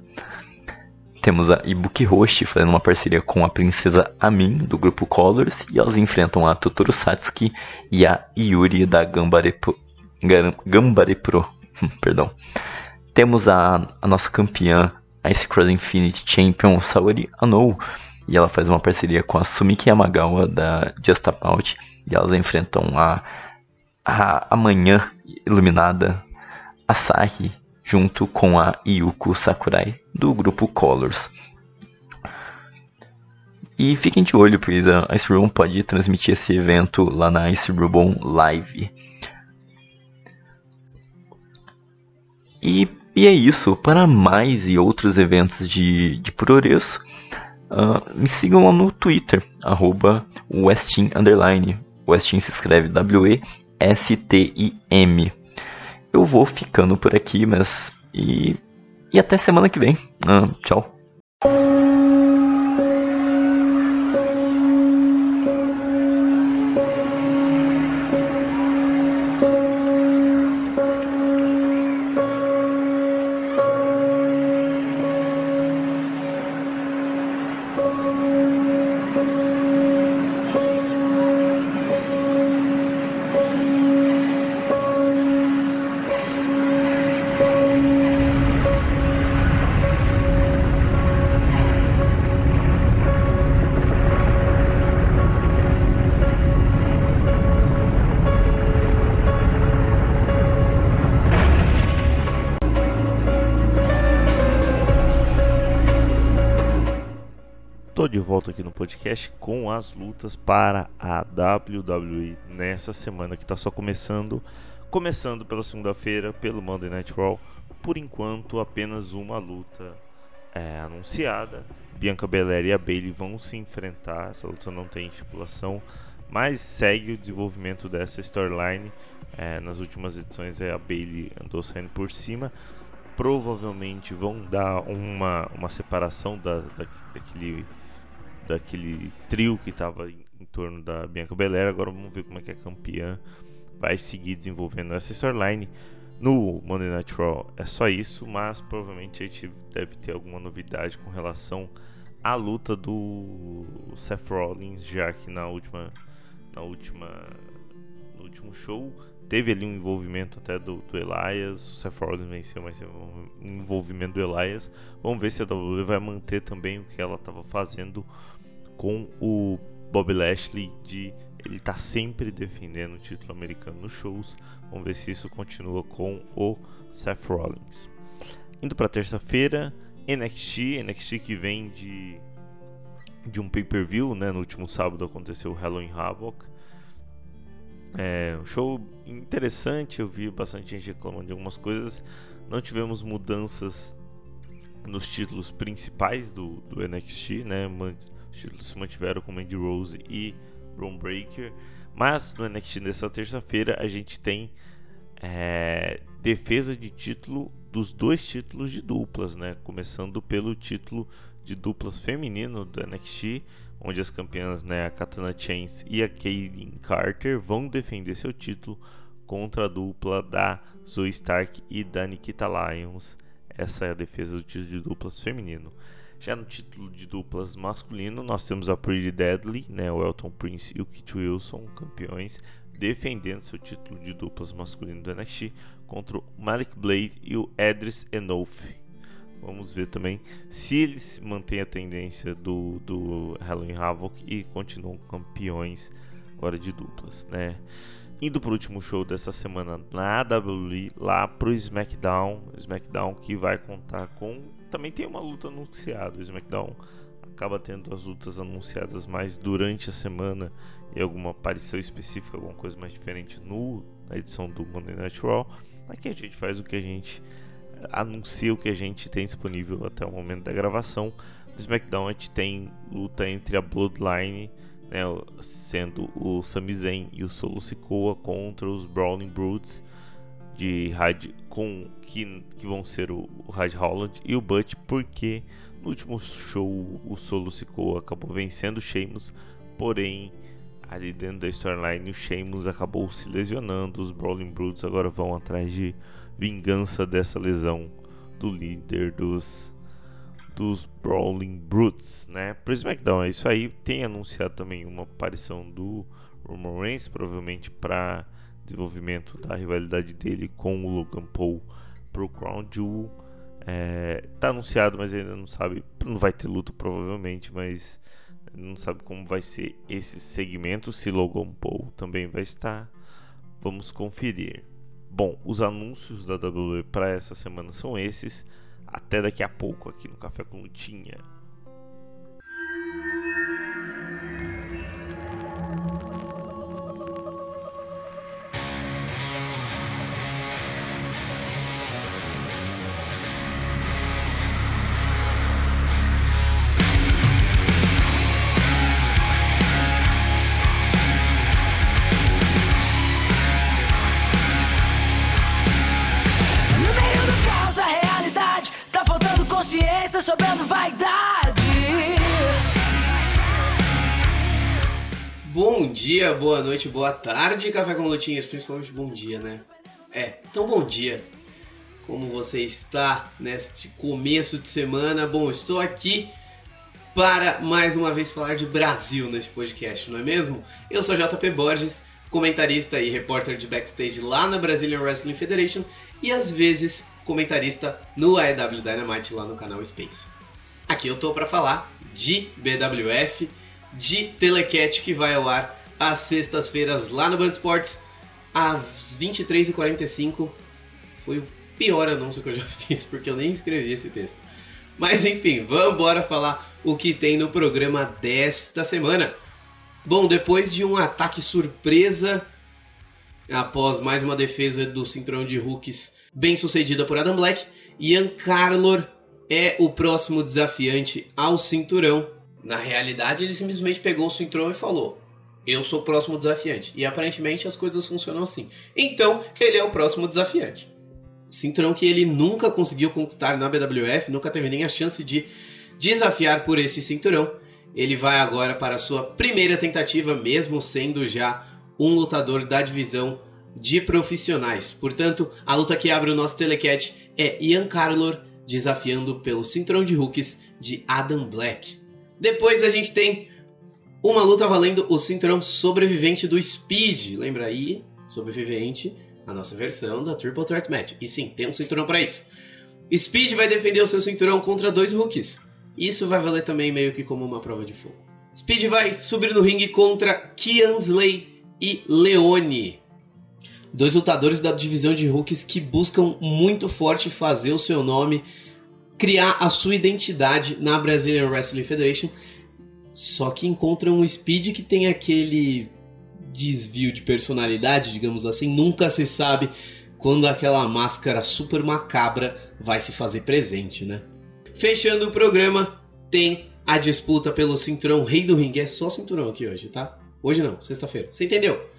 temos a Ibuki Hoshi fazendo uma parceria com a princesa Amin do grupo Colors e elas enfrentam a Totoro Satsuki e a Yuri da Gambare, Pro, Gambare Pro. Perdão. Temos a, a nossa campeã Ice Cross Infinity Champion Saori Anou e ela faz uma parceria com a Sumiki Yamagawa da Just About e elas enfrentam a, amanhã iluminada Asahi junto com a Yuko Sakurai do grupo Colors. E fiquem de olho, pois a Ice Room pode transmitir esse evento lá na Ice Room Live. E, e é isso. Para mais e outros eventos de, de Progresso, uh, me sigam lá no Twitter, arroba Westin Underline. Westin se escreve W-E-S-T-I-M eu vou ficando por aqui, mas. E, e até semana que vem. Ah, tchau. As lutas para a WWE nessa semana que está só começando. Começando pela segunda-feira, pelo Monday Night Raw. Por enquanto, apenas uma luta é, anunciada. Bianca Belair e a Bailey vão se enfrentar. Essa luta não tem estipulação, mas segue o desenvolvimento dessa storyline É, nas últimas edições é a Bailey andou saindo por cima. Provavelmente vão dar uma, uma separação da, da, daquele, daquele trio que estava em, torno da Bianca Belair. Agora vamos ver como é que a campeã vai seguir desenvolvendo essa storyline. No Monday Night Raw é só isso, mas provavelmente a gente deve ter alguma novidade com relação à luta do Seth Rollins, já que na última, na última, no último show teve ali um envolvimento até do, do Elias, o Seth Rollins venceu, mas um envolvimento do Elias. Vamos ver se a WWE vai manter também o que ela estava fazendo com o Bob Lashley de ele está sempre defendendo o título americano nos shows. Vamos ver se isso continua com o Seth Rollins. Indo para terça-feira, NXT, NXT que vem de de um pay-per-view, né? No último sábado aconteceu o Halloween Havoc. É um show interessante, eu vi bastante gente reclamando de algumas coisas. Não tivemos mudanças nos títulos principais do, do NXT, né? Títulos se mantiveram com Mandy Rose e Braun Breaker. Mas no NXT dessa terça-feira a gente tem é, defesa de título dos dois títulos de duplas, né? Começando pelo título de duplas feminino do NXT, onde as campeãs, né, a Katana Chance e a Kaylin Carter vão defender seu título contra a dupla da Zoe Stark e da Nikita Lyons. Essa é a defesa do título de duplas feminino. Já no título de duplas masculino, nós temos a Pretty Deadly, né, o Elton Prince e o Kit Wilson, campeões, defendendo seu título de duplas masculino do NXT contra o Malik Blade e o Edris Enouf. Vamos ver também se eles mantêm a tendência do, do Halloween Havoc e continuam campeões agora de duplas, né? Indo para o último show dessa semana na WWE, lá pro SmackDown, SmackDown que vai contar com também tem uma luta anunciada. O SmackDown acaba tendo as lutas anunciadas mais durante a semana e alguma aparição específica, alguma coisa mais diferente no, na edição do Monday Night Raw. Aqui a gente faz o que a gente anuncia, o que a gente tem disponível até o momento da gravação. No SmackDown a gente tem luta entre a Bloodline, né, sendo o Sami Zayn e o Solo Sikoa contra os Brawling Brutes de Hyde com que, que vão ser o, o Hyde Holland e o Butch, porque no último show o Solo Sikoa acabou vencendo o Sheamus, porém ali dentro da storyline o Sheamus acabou se lesionando, os Brawling Brutes agora vão atrás de vingança dessa lesão do líder dos dos Brawling Brutes, né? Pro SmackDown é isso aí. Tem anunciado também uma aparição do Roman Reigns, provavelmente para desenvolvimento da rivalidade dele com o Logan Paul pro Crown Jewel. É, tá anunciado, mas ainda não sabe. Não vai ter luta provavelmente, mas não sabe como vai ser esse segmento. Se Logan Paul também vai estar. Vamos conferir. Bom, os anúncios da WWE para essa semana são esses. Até daqui a pouco aqui no Café com Lutinha. Dia, boa noite, boa tarde, Café com Lutinhas, principalmente bom dia, né? É, então bom dia. Como você está neste começo de semana? Bom, estou aqui para mais uma vez falar de Brasil nesse podcast, não é mesmo? Eu sou JP Borges, comentarista e repórter de backstage lá na Brazilian Wrestling Federation e às vezes comentarista no AEW Dynamite lá no canal Space. Aqui eu tô para falar de BWF, de Telecat que vai ao ar às sextas-feiras lá no Band Sports às 23h45. Foi o pior anúncio que eu já fiz porque eu nem escrevi esse texto. Mas enfim, vamos embora falar o que tem no programa desta semana. Bom, depois de um ataque surpresa após mais uma defesa do cinturão de Hooks bem sucedida por Adam Black, Ian Carlor é o próximo desafiante ao cinturão. Na realidade, ele simplesmente pegou o cinturão e falou: eu sou o próximo desafiante. E aparentemente as coisas funcionam assim. Então, ele é o próximo desafiante. Cinturão que ele nunca conseguiu conquistar na BWF, nunca teve nem a chance de desafiar por esse cinturão. Ele vai agora para a sua primeira tentativa, mesmo sendo já um lutador da divisão de profissionais. Portanto, a luta que abre o nosso telecat é Ian Carlor desafiando pelo cinturão de hooks de Adam Black. Depois a gente tem uma luta valendo o cinturão sobrevivente do Speed. Lembra aí? Sobrevivente, a nossa versão da Triple Threat Match. E sim, tem um cinturão para isso. Speed vai defender o seu cinturão contra dois rookies. Isso vai valer também meio que como uma prova de fogo. Speed vai subir no ringue contra Kiansley e Leone. Dois lutadores da divisão de rookies que buscam muito forte fazer o seu nome, criar a sua identidade na Brazilian Wrestling Federation. Só que encontram um Speed que tem aquele desvio de personalidade, digamos assim. Nunca se sabe quando aquela máscara super macabra vai se fazer presente, né? Fechando o programa, tem a disputa pelo cinturão Rei do Ringue. É só cinturão aqui hoje, tá? Hoje não, sexta-feira. Você entendeu?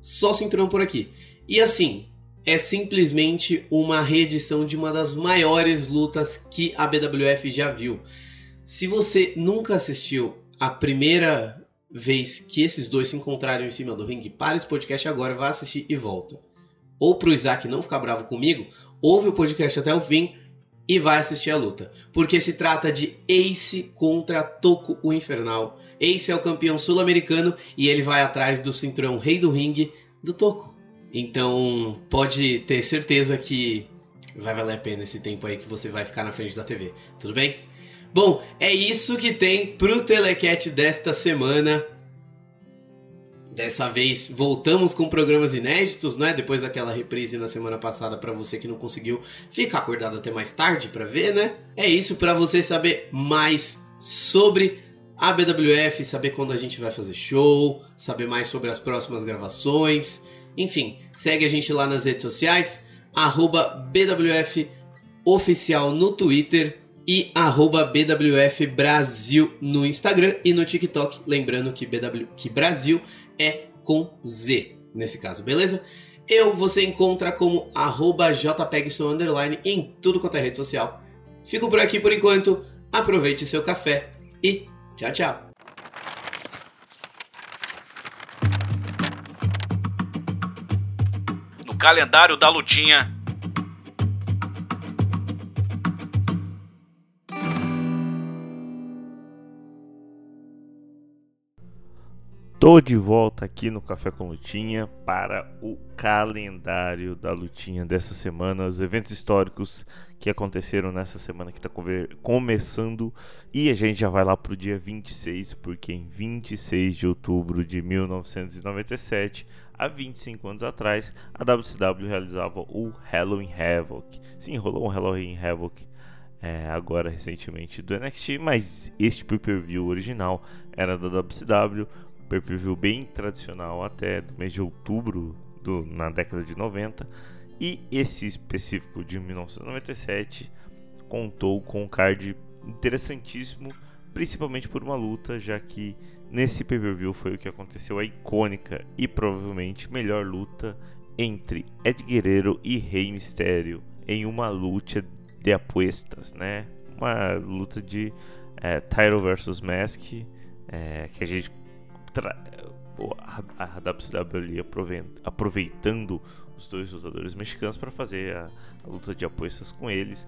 Só cinturão por aqui. E assim, é simplesmente uma reedição de uma das maiores lutas que a BWF já viu. Se você nunca assistiu a primeira vez que esses dois se encontraram em cima do ringue, para esse podcast agora, vá assistir e volta. Ou pro Isaac não ficar bravo comigo, ouve o podcast até o fim e vai assistir a luta. Porque se trata de Ace contra Toco o Infernal. Ace é o campeão sul-americano e ele vai atrás do cinturão rei do ringue do Toco. Então pode ter certeza que vai valer a pena esse tempo aí que você vai ficar na frente da TV. Tudo bem? Bom, é isso que tem pro Telecat desta semana. Dessa vez voltamos com programas inéditos, né? Depois daquela reprise na semana passada para você que não conseguiu ficar acordado até mais tarde para ver, né? É isso para você saber mais sobre a BWF, saber quando a gente vai fazer show, saber mais sobre as próximas gravações. Enfim, segue a gente lá nas redes sociais, BWF Oficial no Twitter e arroba BWF Brasil no Instagram e no TikTok. Lembrando que, BW, que Brasil é com Z nesse caso, beleza? Eu você encontra como arroba JPEGSON em tudo quanto é rede social. Fico por aqui por enquanto, aproveite seu café e tchau, tchau! No calendário da lutinha Tô de volta aqui no Café com Lutinha para o calendário da lutinha dessa semana, os eventos históricos que aconteceram nessa semana que está começando e a gente já vai lá pro dia 26, porque em 26 de outubro de 1997, há 25 anos atrás, a WCW realizava o Halloween Havoc. Sim, rolou um Halloween Havoc é, agora recentemente do NXT, mas este pay-per-view original era da WCW pay-per-view bem tradicional até do mês de outubro do, na década de 90 e esse específico de 1997 contou com um card interessantíssimo, principalmente por uma luta, já que nesse pay-per-view foi o que aconteceu a icônica e provavelmente melhor luta entre Ed Guerreiro e Rei Mistério em uma luta de apuestas, né? Uma luta de é, Title versus Mask, é, que a gente a WCW ali aproveitando os dois lutadores mexicanos para fazer a, a, luta de apostas com eles,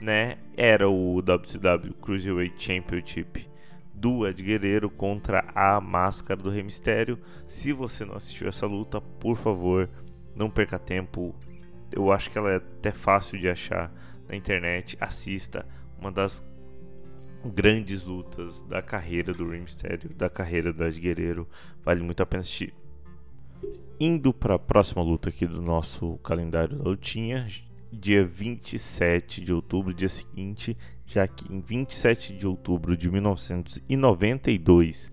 né? Era o WCW Cruiserweight Championship do Ed Guerreiro contra a Máscara do Rei Mistério. Se você não assistiu essa luta, por favor, não perca tempo. Eu acho que ela é até fácil de achar na internet. Assista. Uma das grandes lutas da carreira do Rey Mysterio, da carreira do Ed Guerreiro. Vale muito a pena assistir. Indo para a próxima luta aqui do nosso calendário da lutinha, dia 27 de outubro, dia seguinte, já que em 27 de outubro de 1992,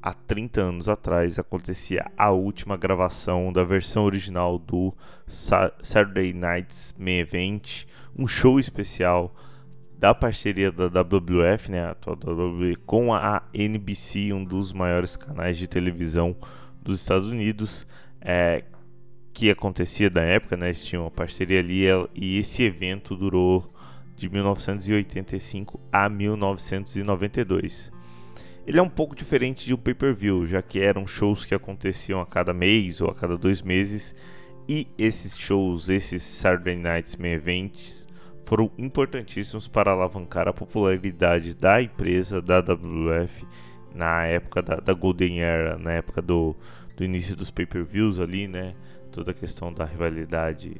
há 30 anos atrás, acontecia a última gravação da versão original do Saturday Night's Main Event, um show especial da parceria da WWF, né, atual WWE, com a NBC, um dos maiores canais de televisão dos Estados Unidos, é, que acontecia da época, né? Eles tinham uma parceria ali e esse evento durou de 1985 a 1992. Ele é um pouco diferente de um pay-per-view, já que eram shows que aconteciam a cada mês ou a cada dois meses, e esses shows, esses Saturday Nights Main Events, foram importantíssimos para alavancar a popularidade da empresa, da WWF, na época da, da Golden Era, na época do, do início dos pay-per-views ali, né? Toda a questão da rivalidade,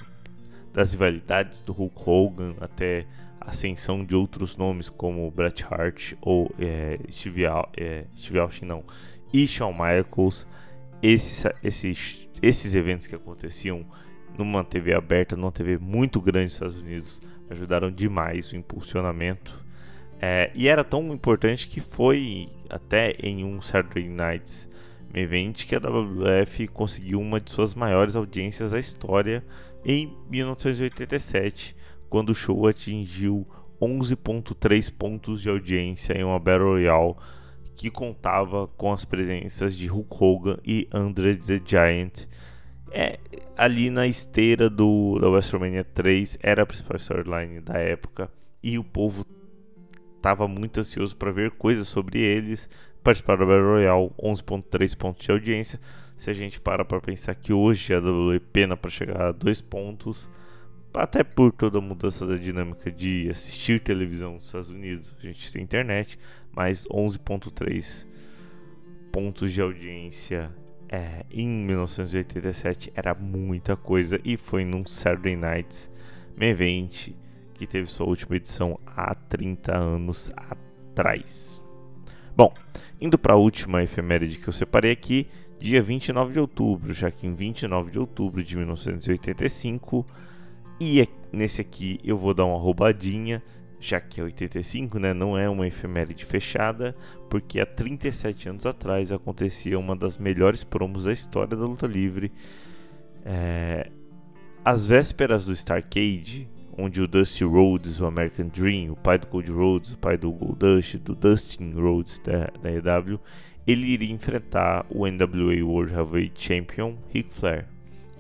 das rivalidades do Hulk Hogan até a ascensão de outros nomes como Bret Hart ou é, Steve, é, Steve Austin, não, e Shawn Michaels. Esses, esses, esses eventos que aconteciam numa TV aberta, numa TV muito grande nos Estados Unidos, ajudaram demais o impulsionamento. É, e era tão importante que foi até em um Saturday Nights event que a WWF conseguiu uma de suas maiores audiências da história em 1987, quando o show atingiu 11.3 pontos de audiência em uma Battle Royale que contava com as presenças de Hulk Hogan e Andre the Giant. É, ali na esteira do, da WrestleMania 3 era a principal storyline da época e o povo estava muito ansioso para ver coisas sobre eles, participar da Battle Royale, 11.3 pontos de audiência. Se a gente para para pensar que hoje a WWE pena para chegar a 2 pontos, até por toda a mudança da dinâmica de assistir televisão nos Estados Unidos, a gente tem internet, mas 11.3 pontos de audiência é, em 1987 era muita coisa e foi num Saturday Nights Main Event que teve sua última edição há 30 anos atrás. Bom, indo para a última efeméride que eu separei aqui, dia 29 de outubro, já que em 29 de outubro de 1985, e é nesse aqui eu vou dar uma roubadinha, já que é 85, né, não é uma efeméride fechada, porque há 37 anos atrás acontecia uma das melhores promos da história da luta livre. É, às vésperas do Starcade, onde o Dusty Rhodes, o American Dream, o pai do Cody Rhodes, o pai do Goldust, do Dustin Rhodes da, da EW, ele iria enfrentar o NWA World Heavyweight Champion Ric Flair.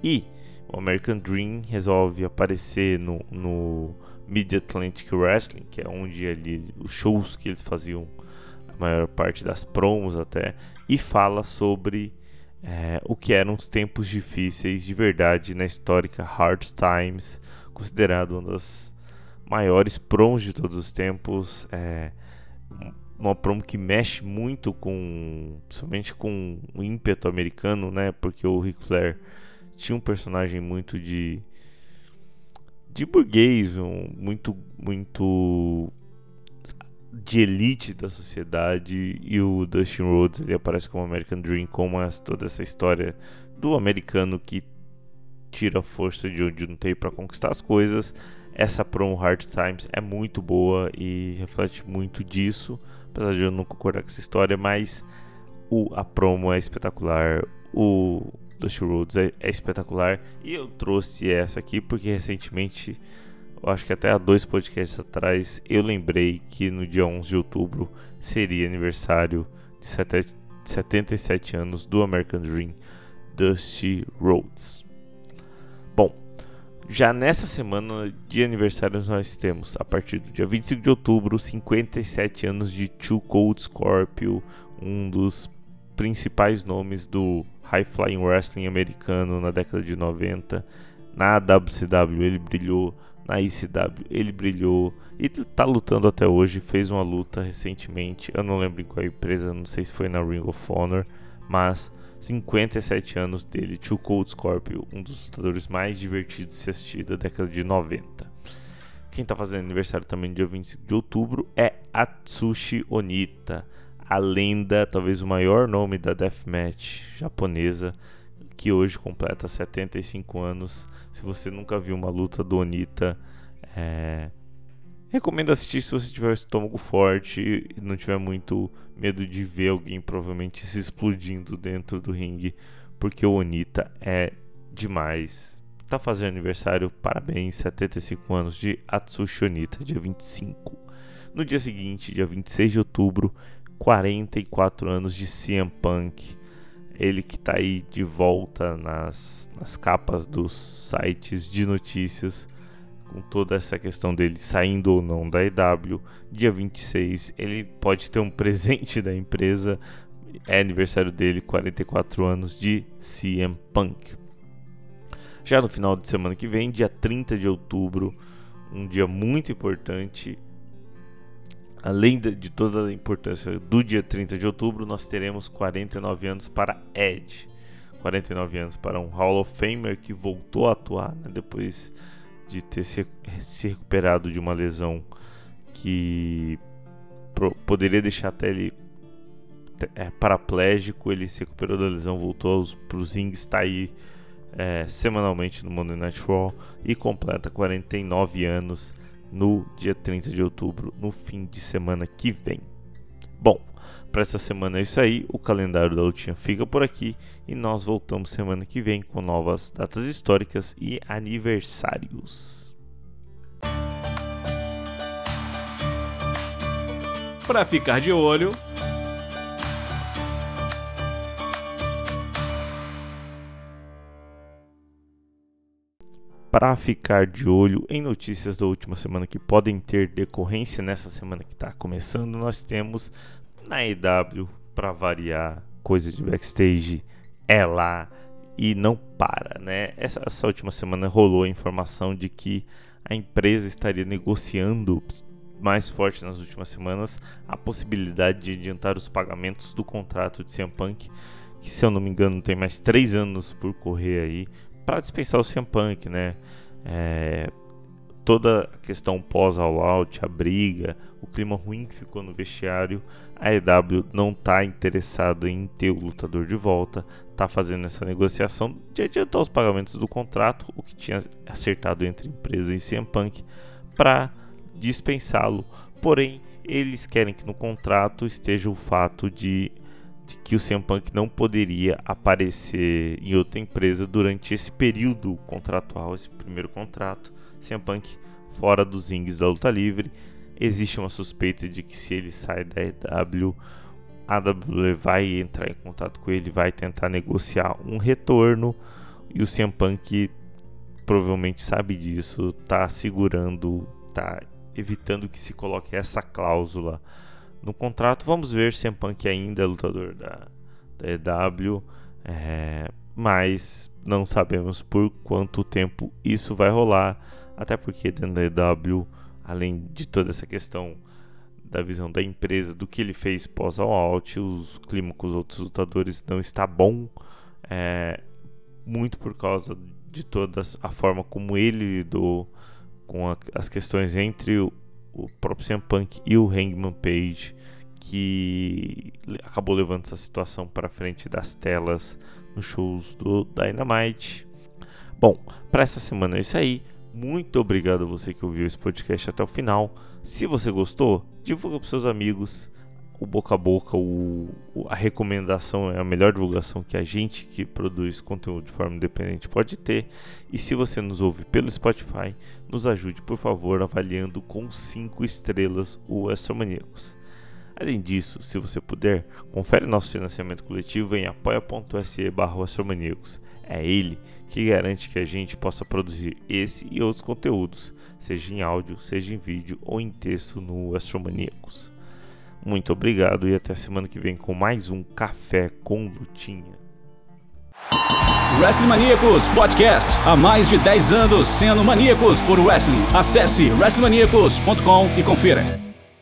E o American Dream resolve aparecer no, no Mid Atlantic Wrestling, que é onde ali os shows que eles faziam a maior parte das promos até, e fala sobre é, o que eram os tempos difíceis de verdade na histórica Hard Times considerado uma das maiores promos de todos os tempos. É uma promo que mexe muito com, somente com o ímpeto americano, né? Porque o Ric Flair tinha um personagem muito de de burguês, um, muito muito de elite da sociedade e o Dustin Rhodes ele aparece como American Dream como toda essa história do americano que tira força de onde não tem para conquistar as coisas. Essa promo Hard Times é muito boa e reflete muito disso, apesar de eu não concordar com essa história, mas o, a promo é espetacular, o Dusty Rhodes é, é espetacular e eu trouxe essa aqui porque recentemente, acho que até há dois podcasts atrás, eu lembrei que no dia 11 de outubro seria aniversário de 77 anos do American Dream, Dusty Rhodes. Bom, já nessa semana de aniversários nós temos, a partir do dia 25 de outubro, 57 anos de Two Cold Scorpio, um dos principais nomes do High Flying Wrestling americano na década de 90. Na WCW ele brilhou, na ICW ele brilhou e está lutando até hoje. Fez uma luta recentemente, eu não lembro em qual empresa, não sei se foi na Ring of Honor, mas 57 anos dele, Too Cold Scorpio, um dos lutadores mais divertidos de se assistir da década de 90. Quem está fazendo aniversário também no dia 25 de outubro é Atsushi Onita, a lenda, talvez o maior nome da deathmatch japonesa, que hoje completa 75 anos. Se você nunca viu uma luta do Onita, é, Recomendo assistir se você tiver o estômago forte e não tiver muito medo de ver alguém provavelmente se explodindo dentro do ringue, porque o Onita é demais. Tá fazendo aniversário, parabéns, 75 anos de Atsushi Onita, dia 25. No dia seguinte, dia 26 de outubro, 44 anos de CM Punk. ele que está aí de volta nas, nas capas dos sites de notícias, com toda essa questão dele saindo ou não da EW. Dia 26, ele pode ter um presente da empresa, é aniversário dele, 44 anos de CM Punk. Já no final de semana que vem, dia 30 de outubro, um dia muito importante. Além de toda a importância do dia 30 de outubro, nós teremos 49 anos para Edge. 49 anos para um Hall of Famer que voltou a atuar né, depois de ter se, se, recuperado de uma lesão que pro, poderia deixar até ele é, paraplégico. Ele se recuperou da lesão, voltou para os rings, está aí é, semanalmente no Monday Night Raw e completa 49 anos no dia 30 de outubro, no fim de semana que vem. Bom, para essa semana é isso aí, o calendário da lutinha fica por aqui e nós voltamos semana que vem com novas datas históricas e aniversários. Para ficar de olho, para ficar de olho em notícias da última semana que podem ter decorrência nessa semana que está começando, nós temos na EW, para variar, coisa de backstage é lá e não para, né? Essa, essa última semana rolou a informação de que a empresa estaria negociando mais forte nas últimas semanas a possibilidade de adiantar os pagamentos do contrato de CM Punk, que se eu não me engano tem mais três anos por correr aí, para dispensar o CM Punk, né? É, toda a questão pós-all out, a briga, o clima ruim que ficou no vestiário, a EW não está interessada em ter o lutador de volta, está fazendo essa negociação de adiantar os pagamentos do contrato, o que tinha acertado entre empresa e CM Punk, para dispensá-lo. Porém, eles querem que no contrato esteja o fato de de que o CM Punk não poderia aparecer em outra empresa durante esse período contratual, esse primeiro contrato. CM Punk fora dos rings da luta livre. Existe uma suspeita de que se ele sai da EW, a WWE vai entrar em contato com ele, vai tentar negociar um retorno e o CM Punk provavelmente sabe disso, está segurando, está evitando que se coloque essa cláusula no contrato. Vamos ver se Punk ainda é lutador da, da EW, é, mas não sabemos por quanto tempo isso vai rolar, até porque dentro da EW, além de toda essa questão da visão da empresa, do que ele fez pós ao out, os clima com os outros lutadores não está bom, é, muito por causa de toda a forma como ele lidou com a, as questões entre o, o próprio CM Punk e o Hangman Page, que acabou levando essa situação para frente das telas nos shows do Dynamite. Bom, para essa semana é isso aí. Muito obrigado a você que ouviu esse podcast até o final. Se você gostou, divulga para seus amigos. O boca a boca, o, a recomendação é a melhor divulgação que a gente que produz conteúdo de forma independente pode ter. E se você nos ouve pelo Spotify, nos ajude, por favor, avaliando com 5 estrelas o Astromaníacos. Além disso, se você puder, confere nosso financiamento coletivo em apoia.se barra É ele que garante que a gente possa produzir esse e outros conteúdos, seja em áudio, seja em vídeo ou em texto no Astromaníacos. Muito obrigado e até semana que vem com mais um Café com Lutinha. Wrestling Maníacos Podcast. Há mais de 10 anos sendo maníacos por wrestling. Acesse wrestlingmaníacos.com e confira.